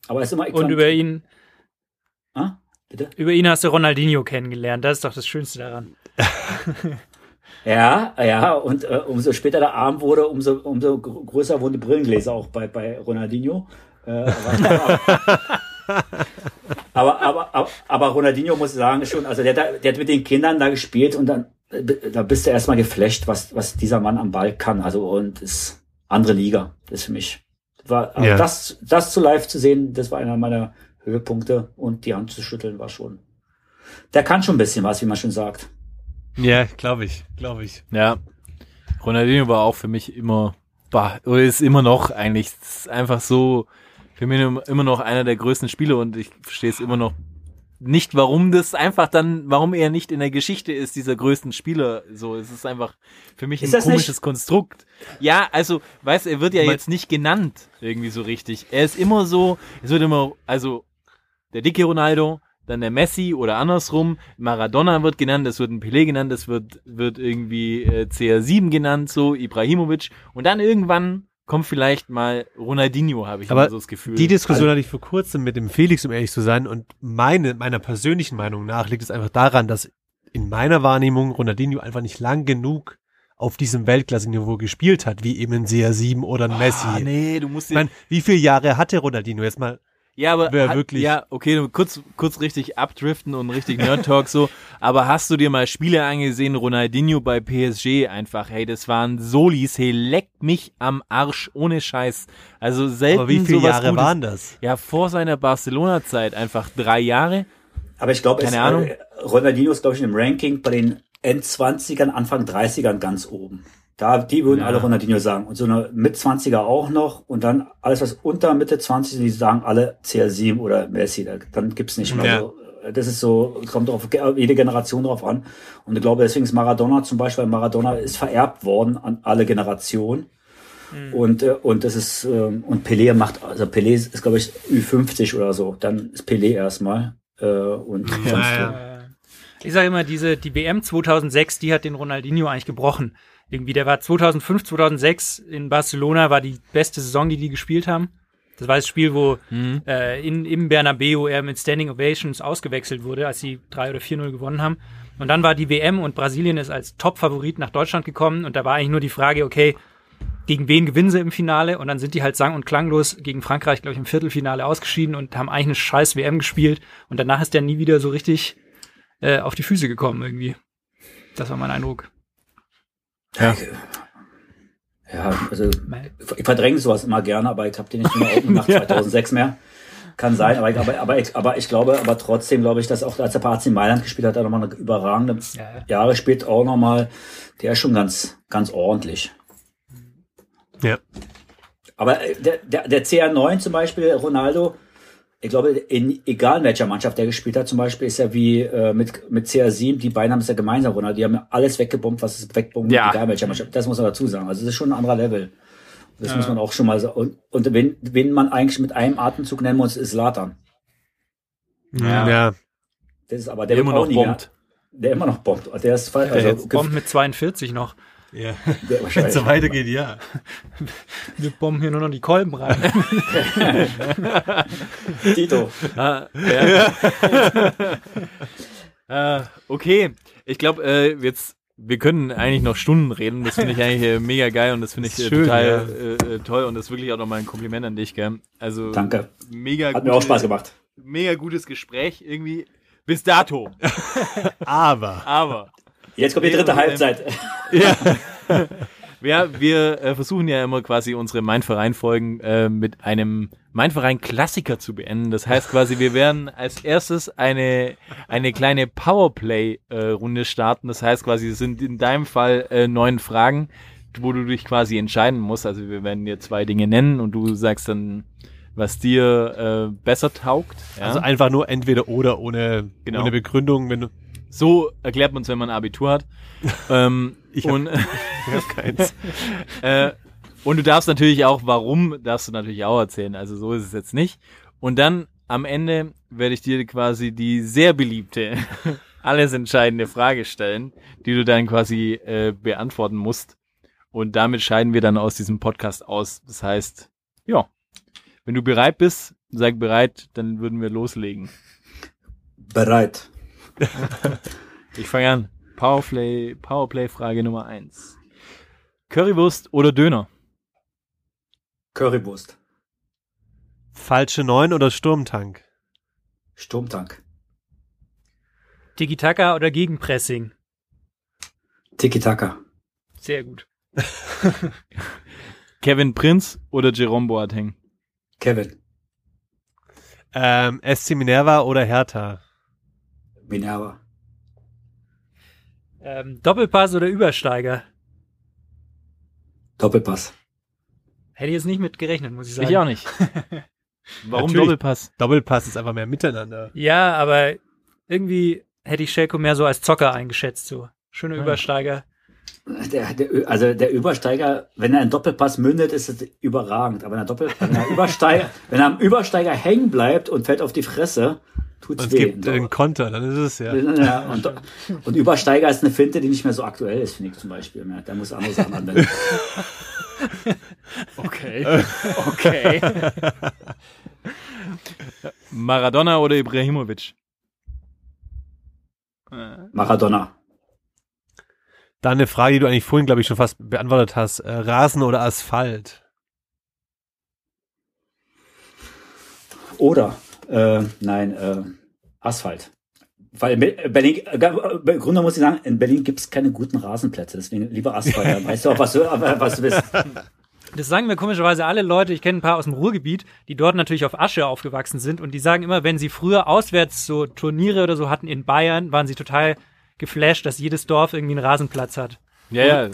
aber er ist immer Und über ihn, Ah, bitte? über ihn hast du Ronaldinho kennengelernt. Das ist doch das Schönste daran. Ja, ja, und äh, umso später der Abend wurde, umso, umso gr- größer wurden die Brillengläser auch bei, bei Ronaldinho. Äh, aber, aber, aber, aber, Ronaldinho muss ich sagen schon, also der, hat da- der hat mit den Kindern da gespielt und dann äh, da bist du erstmal geflasht, was, was dieser Mann am Ball kann. Also und ist andere Liga, das ist für mich. War, aber Ja. das, das zu live zu sehen, das war einer meiner Höhepunkte und die Hand zu schütteln war schon. Der kann schon ein bisschen was, wie man schon sagt. Ja, glaube ich, glaube ich. Ja. Ronaldinho war auch für mich immer, bah, oder ist immer noch eigentlich, das ist einfach so, für mich immer noch einer der größten Spieler und ich verstehe es immer noch nicht, warum das einfach dann, warum er nicht in der Geschichte ist, dieser größten Spieler. So, es ist einfach für mich Ist ein das nicht- komisches Konstrukt. Ja, also, weißt du, er wird ja Man- jetzt nicht genannt, irgendwie so richtig. Er ist immer so, es wird immer, also, der dicke Ronaldo, dann der Messi oder andersrum. Maradona wird genannt, es wird ein Pelé genannt, es wird, wird irgendwie äh, CR7 genannt, so Ibrahimovic. Und dann irgendwann kommt vielleicht mal Ronaldinho, habe ich Aber immer so das Gefühl. Die Diskussion hatte ich vor kurzem mit dem Felix, um ehrlich zu sein. Und meine, meiner persönlichen Meinung nach liegt es einfach daran, dass in meiner Wahrnehmung Ronaldinho einfach nicht lang genug auf diesem Weltklasse-Niveau gespielt hat, wie eben ein CR7 oder ein Messi. Ah, nee, du musst Ich meine, wie viele Jahre hatte Ronaldinho jetzt mal? Ja, aber Wer hat- wirklich- Ja, okay, kurz kurz richtig abdriften und richtig Nerd Talk so, aber hast du dir mal Spiele angesehen, Ronaldinho bei PSG einfach, hey, das waren Solis, hey, leck mich am Arsch ohne Scheiß. Also selten Aber wie viele sowas Jahre Gutes. waren das? Ja, vor seiner Barcelona Zeit einfach drei Jahre. Aber ich glaube, Keine Ahnung. äh, Ronaldinho ist, glaube ich, im Ranking bei den End-20ern, Anfang 30ern ganz oben. Da, die würden Ja. alle Ronaldinho sagen. Und so eine Mit-20er auch noch. Und dann alles, was unter Mitte 20 sind, die sagen alle CR7 oder Messi. Da, dann gibt's nicht mehr Ja. so. das ist so, kommt auf jede Generation drauf an. Und ich glaube, deswegen ist Maradona zum Beispiel, Maradona ist vererbt worden an alle Generationen. Und, äh, und das ist, ähm, und Pelé macht, also Pelé ist, glaube ich, Ü50 oder so. Dann ist Pelé erstmal. Äh, und sonst, Äh, Ich sage immer, diese, die WM 2006, die hat den Ronaldinho eigentlich gebrochen. Irgendwie, der war 2005, 2006 in Barcelona, war die beste Saison, die die gespielt haben. Das war das Spiel, wo äh, in, im Bernabeu er mit Standing Ovations ausgewechselt wurde, als sie 3 oder 4-0 gewonnen haben. Und dann war die WM und Brasilien ist als Top-Favorit nach Deutschland gekommen und da war eigentlich nur die Frage, okay, gegen wen gewinnen sie im Finale? Und dann sind die halt sang- und klanglos gegen Frankreich, glaube ich, im Viertelfinale ausgeschieden und haben eigentlich eine scheiß WM gespielt. Und danach ist der nie wieder so richtig äh, auf die Füße gekommen irgendwie. Das war mein Eindruck. Ja. Ja, also ich verdränge sowas immer gerne, aber ich habe den nicht mehr open nach 2006 mehr. Kann sein, aber ich, aber, aber, ich, aber ich glaube, aber trotzdem glaube ich, dass auch als der bei AC Mailand gespielt hat, er nochmal eine überragende Ja, ja. Jahre spielt auch nochmal, der ist schon ganz, ganz ordentlich. Ja. Aber äh, der, der, der CR9 zum Beispiel, Ronaldo, ich glaube, in egal in welcher Mannschaft der gespielt hat, zum Beispiel ist er wie äh, mit, mit CR7, die beiden haben es ja gemeinsam, Ronaldo, die haben ja alles weggebombt, was es wegbombt, Ja. egal in welcher Mannschaft. Das muss man dazu sagen. Also das ist schon ein anderer Level. Das muss man auch schon mal sagen. Und, und wen, wen man eigentlich mit einem Atemzug nennen muss, ist Latan. Ja. ja. Das ist aber Der der, immer noch nie mehr- bombt. Der immer noch bombt. Der ist also, Jetzt bombt mit 42 noch. Ja. Wenn wahrscheinlich. es so weitergeht, ja. Wir bomben hier nur noch die Kolben rein. Tito. Ah, ja. äh, okay, ich glaube, äh, jetzt wir können eigentlich noch Stunden reden. Das finde ich eigentlich äh, mega geil und das finde ich äh, Schön, total äh, äh, toll und das ist wirklich auch nochmal ein Kompliment an dich, gell? Also Danke. mega Hat mir auch Spaß gemacht. Mega gutes Gespräch irgendwie bis dato. Aber. Aber Jetzt kommt die dritte Halbzeit. ja. Ja, wir äh, versuchen ja immer quasi unsere Mein Verein Folgen äh, mit einem Mein Verein Klassiker zu beenden. Das heißt quasi, wir werden als erstes eine eine kleine Powerplay äh, Runde starten. Das heißt quasi, es sind in deinem Fall äh, neun Fragen, wo du dich quasi entscheiden musst. Also wir werden dir zwei Dinge nennen und du sagst dann, was dir äh, besser taugt. Ja? Also einfach nur entweder oder ohne, Genau. ohne Begründung, wenn du. So erklärt man es, wenn man ein Abitur hat. ähm, Ich hab- und Ich hab keins. Äh, und du darfst natürlich auch, warum, darfst du natürlich auch erzählen. Also so ist es jetzt nicht. Und dann am Ende werde ich dir quasi die sehr beliebte, alles entscheidende Frage stellen, die du dann quasi äh, beantworten musst. Und damit scheiden wir dann aus diesem Podcast aus. Das heißt, ja, wenn du bereit bist, sag bereit, dann würden wir loslegen. Bereit. Ich fange an. Powerplay, Powerplay-Frage Nummer eins. Currywurst oder Döner? Currywurst. Falsche Neun oder Sturmtank? Sturmtank. Tiki-Taka oder Gegenpressing? Tiki-Taka. Sehr gut. Kevin Prinz oder Jerome Boateng? Kevin. Ähm, SC Minerva oder Hertha? Minerva. Ähm, Doppelpass oder Übersteiger? Doppelpass. Hätte ich jetzt nicht mit gerechnet, muss ich sagen. Ich auch nicht. Warum Natürlich. Doppelpass? Doppelpass ist einfach mehr miteinander. Ja, aber irgendwie hätte ich Schelko mehr so als Zocker eingeschätzt, so. Schöner Übersteiger. Der, der, also der Übersteiger, wenn er einen Doppelpass mündet, ist es überragend. Aber wenn er, Doppel, wenn er, Übersteiger, wenn er am Übersteiger hängen bleibt und fällt auf die Fresse, tut's Und es weh. gibt äh, einen Konter, dann ist es ja. ja, und, und Übersteiger ist eine Finte, die nicht mehr so aktuell ist, finde ich zum Beispiel. mehr. Da muss andere Sachen anwenden. Okay. Okay. Maradona oder Ibrahimovic? Maradona. Dann eine Frage, die du eigentlich vorhin, glaube ich, schon fast beantwortet hast. Äh, Rasen oder Asphalt? Oder, äh, nein, äh, Asphalt. Weil in Be- Berlin, äh, im Grunde muss ich sagen, in Berlin gibt es keine guten Rasenplätze, deswegen lieber Asphalt. Dann weißt du auch, was du, was du bist. Das sagen mir komischerweise alle Leute, ich kenne ein paar aus dem Ruhrgebiet, die dort natürlich auf Asche aufgewachsen sind und die sagen immer, wenn sie früher auswärts so Turniere oder so hatten in Bayern, waren sie total geflasht, dass jedes Dorf irgendwie einen Rasenplatz hat. Ja, ja.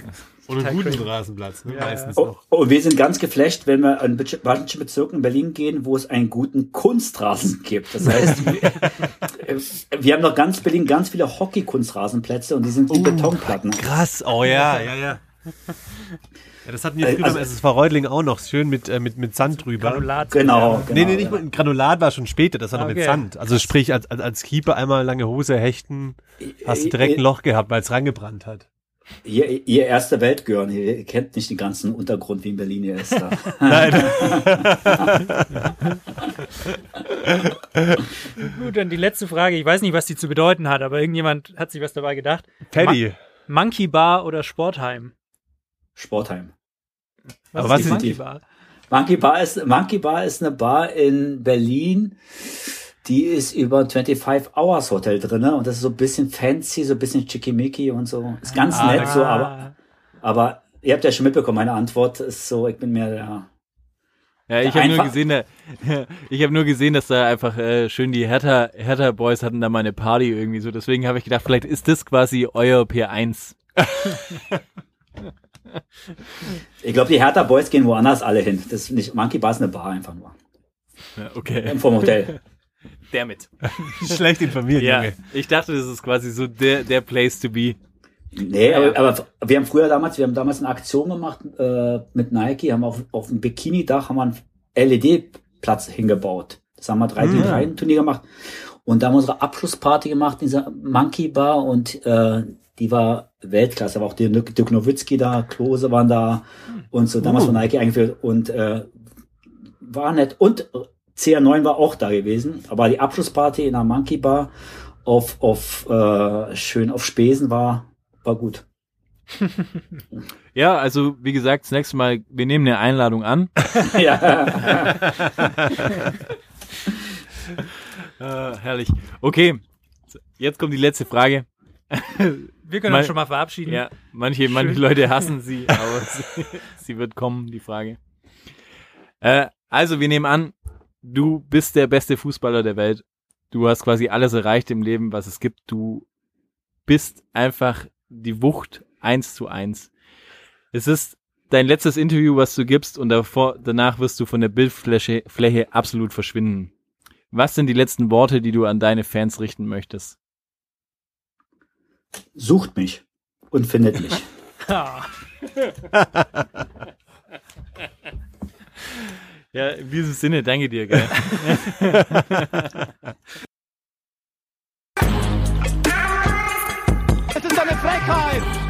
Und einen guten crazy. Rasenplatz, ne? Ja, meistens Oh, noch. oh, wir sind ganz geflasht, wenn wir an Be- manche Bezirke in Berlin gehen, wo es einen guten Kunstrasen gibt. Das heißt, wir, äh, wir haben noch ganz Berlin ganz viele Hockey-Kunstrasenplätze und die sind wie Betonplatten. Krass, oh ja, ja, ja. Ja, das hatten wir früher Also- beim SSV Reutling auch noch, schön mit, äh, mit, mit Sand drüber. Granulat. Genau, genau. nee, nee, nicht ja. mit Granulat war schon später, das war noch mit Okay. Sand. Also sprich, als, als, als Keeper einmal lange Hose hechten, hast du direkt ein Loch gehabt, weil es rangebrannt hat. Ihr, ihr erster Weltgörn, ihr kennt nicht den ganzen Untergrund, wie in Berlin hier ist. Da. Gut, dann die letzte Frage. Ich weiß nicht, was die zu bedeuten hat, aber irgendjemand hat sich was dabei gedacht. Paddy. Mon Monkey Bar oder Sportheim? Sportheim. Aber was die ist Monkey die- Bar? Monkey Bar ist, Monkey Bar ist eine Bar in Berlin. Die ist über ein 25 Hours Hotel drinne und das ist so ein bisschen fancy, so ein bisschen chickimicki und so. Ist ganz Ah, nett so, aber, aber ihr habt ja schon mitbekommen, meine Antwort ist so, ich bin mehr der, Ja, ich habe nur gesehen, da, ich habe nur gesehen, dass da einfach äh, schön die Hertha, Hertha Boys hatten da mal eine Party irgendwie so. Deswegen habe ich gedacht, vielleicht ist das quasi euer P1. ich glaube, die Hertha Boys gehen woanders alle hin. Das ist nicht, Monkey Bar ist eine Bar einfach nur. Ja, okay. Vom Hotel. Damit. Schlecht informiert, Ja, Junge. ich dachte, das ist quasi so der, der Place to be. Nee, aber, aber wir haben früher damals, wir haben damals eine Aktion gemacht äh, mit Nike, haben auf, auf dem Bikini-Dach haben wir einen LED-Platz hingebaut. Das haben wir drei gegen drei Turnier gemacht. Und da haben wir unsere Abschlussparty gemacht in dieser Monkey Bar und äh, die war Weltklasse. Da war auch der Dirk Nowitzki da, Klose waren da und so damals von Nike eingeführt und äh, war nett. Und CR9 war auch da gewesen, aber die Abschlussparty in der Monkey Bar auf, auf äh, schön auf Spesen war, war gut. Ja, also wie gesagt, das nächste Mal, wir nehmen eine Einladung an. ja. Äh, herrlich. Okay, jetzt kommt die letzte Frage. Wir können Mal- uns schon mal verabschieden. Ja, manche, manche Leute hassen sie, aber sie, sie wird kommen, die Frage. Äh, also, wir nehmen an, du bist der beste Fußballer der Welt. Du hast quasi alles erreicht im Leben, was es gibt. Du bist einfach die Wucht eins zu eins. Es ist dein letztes Interview, was du gibst und davor, danach wirst du von der Bildfläche Fläche absolut verschwinden. Was sind die letzten Worte, die du an deine Fans richten möchtest? Sucht mich und findet mich. Ja, in diesem Sinne, danke dir, gell. Es ist eine Frechheit!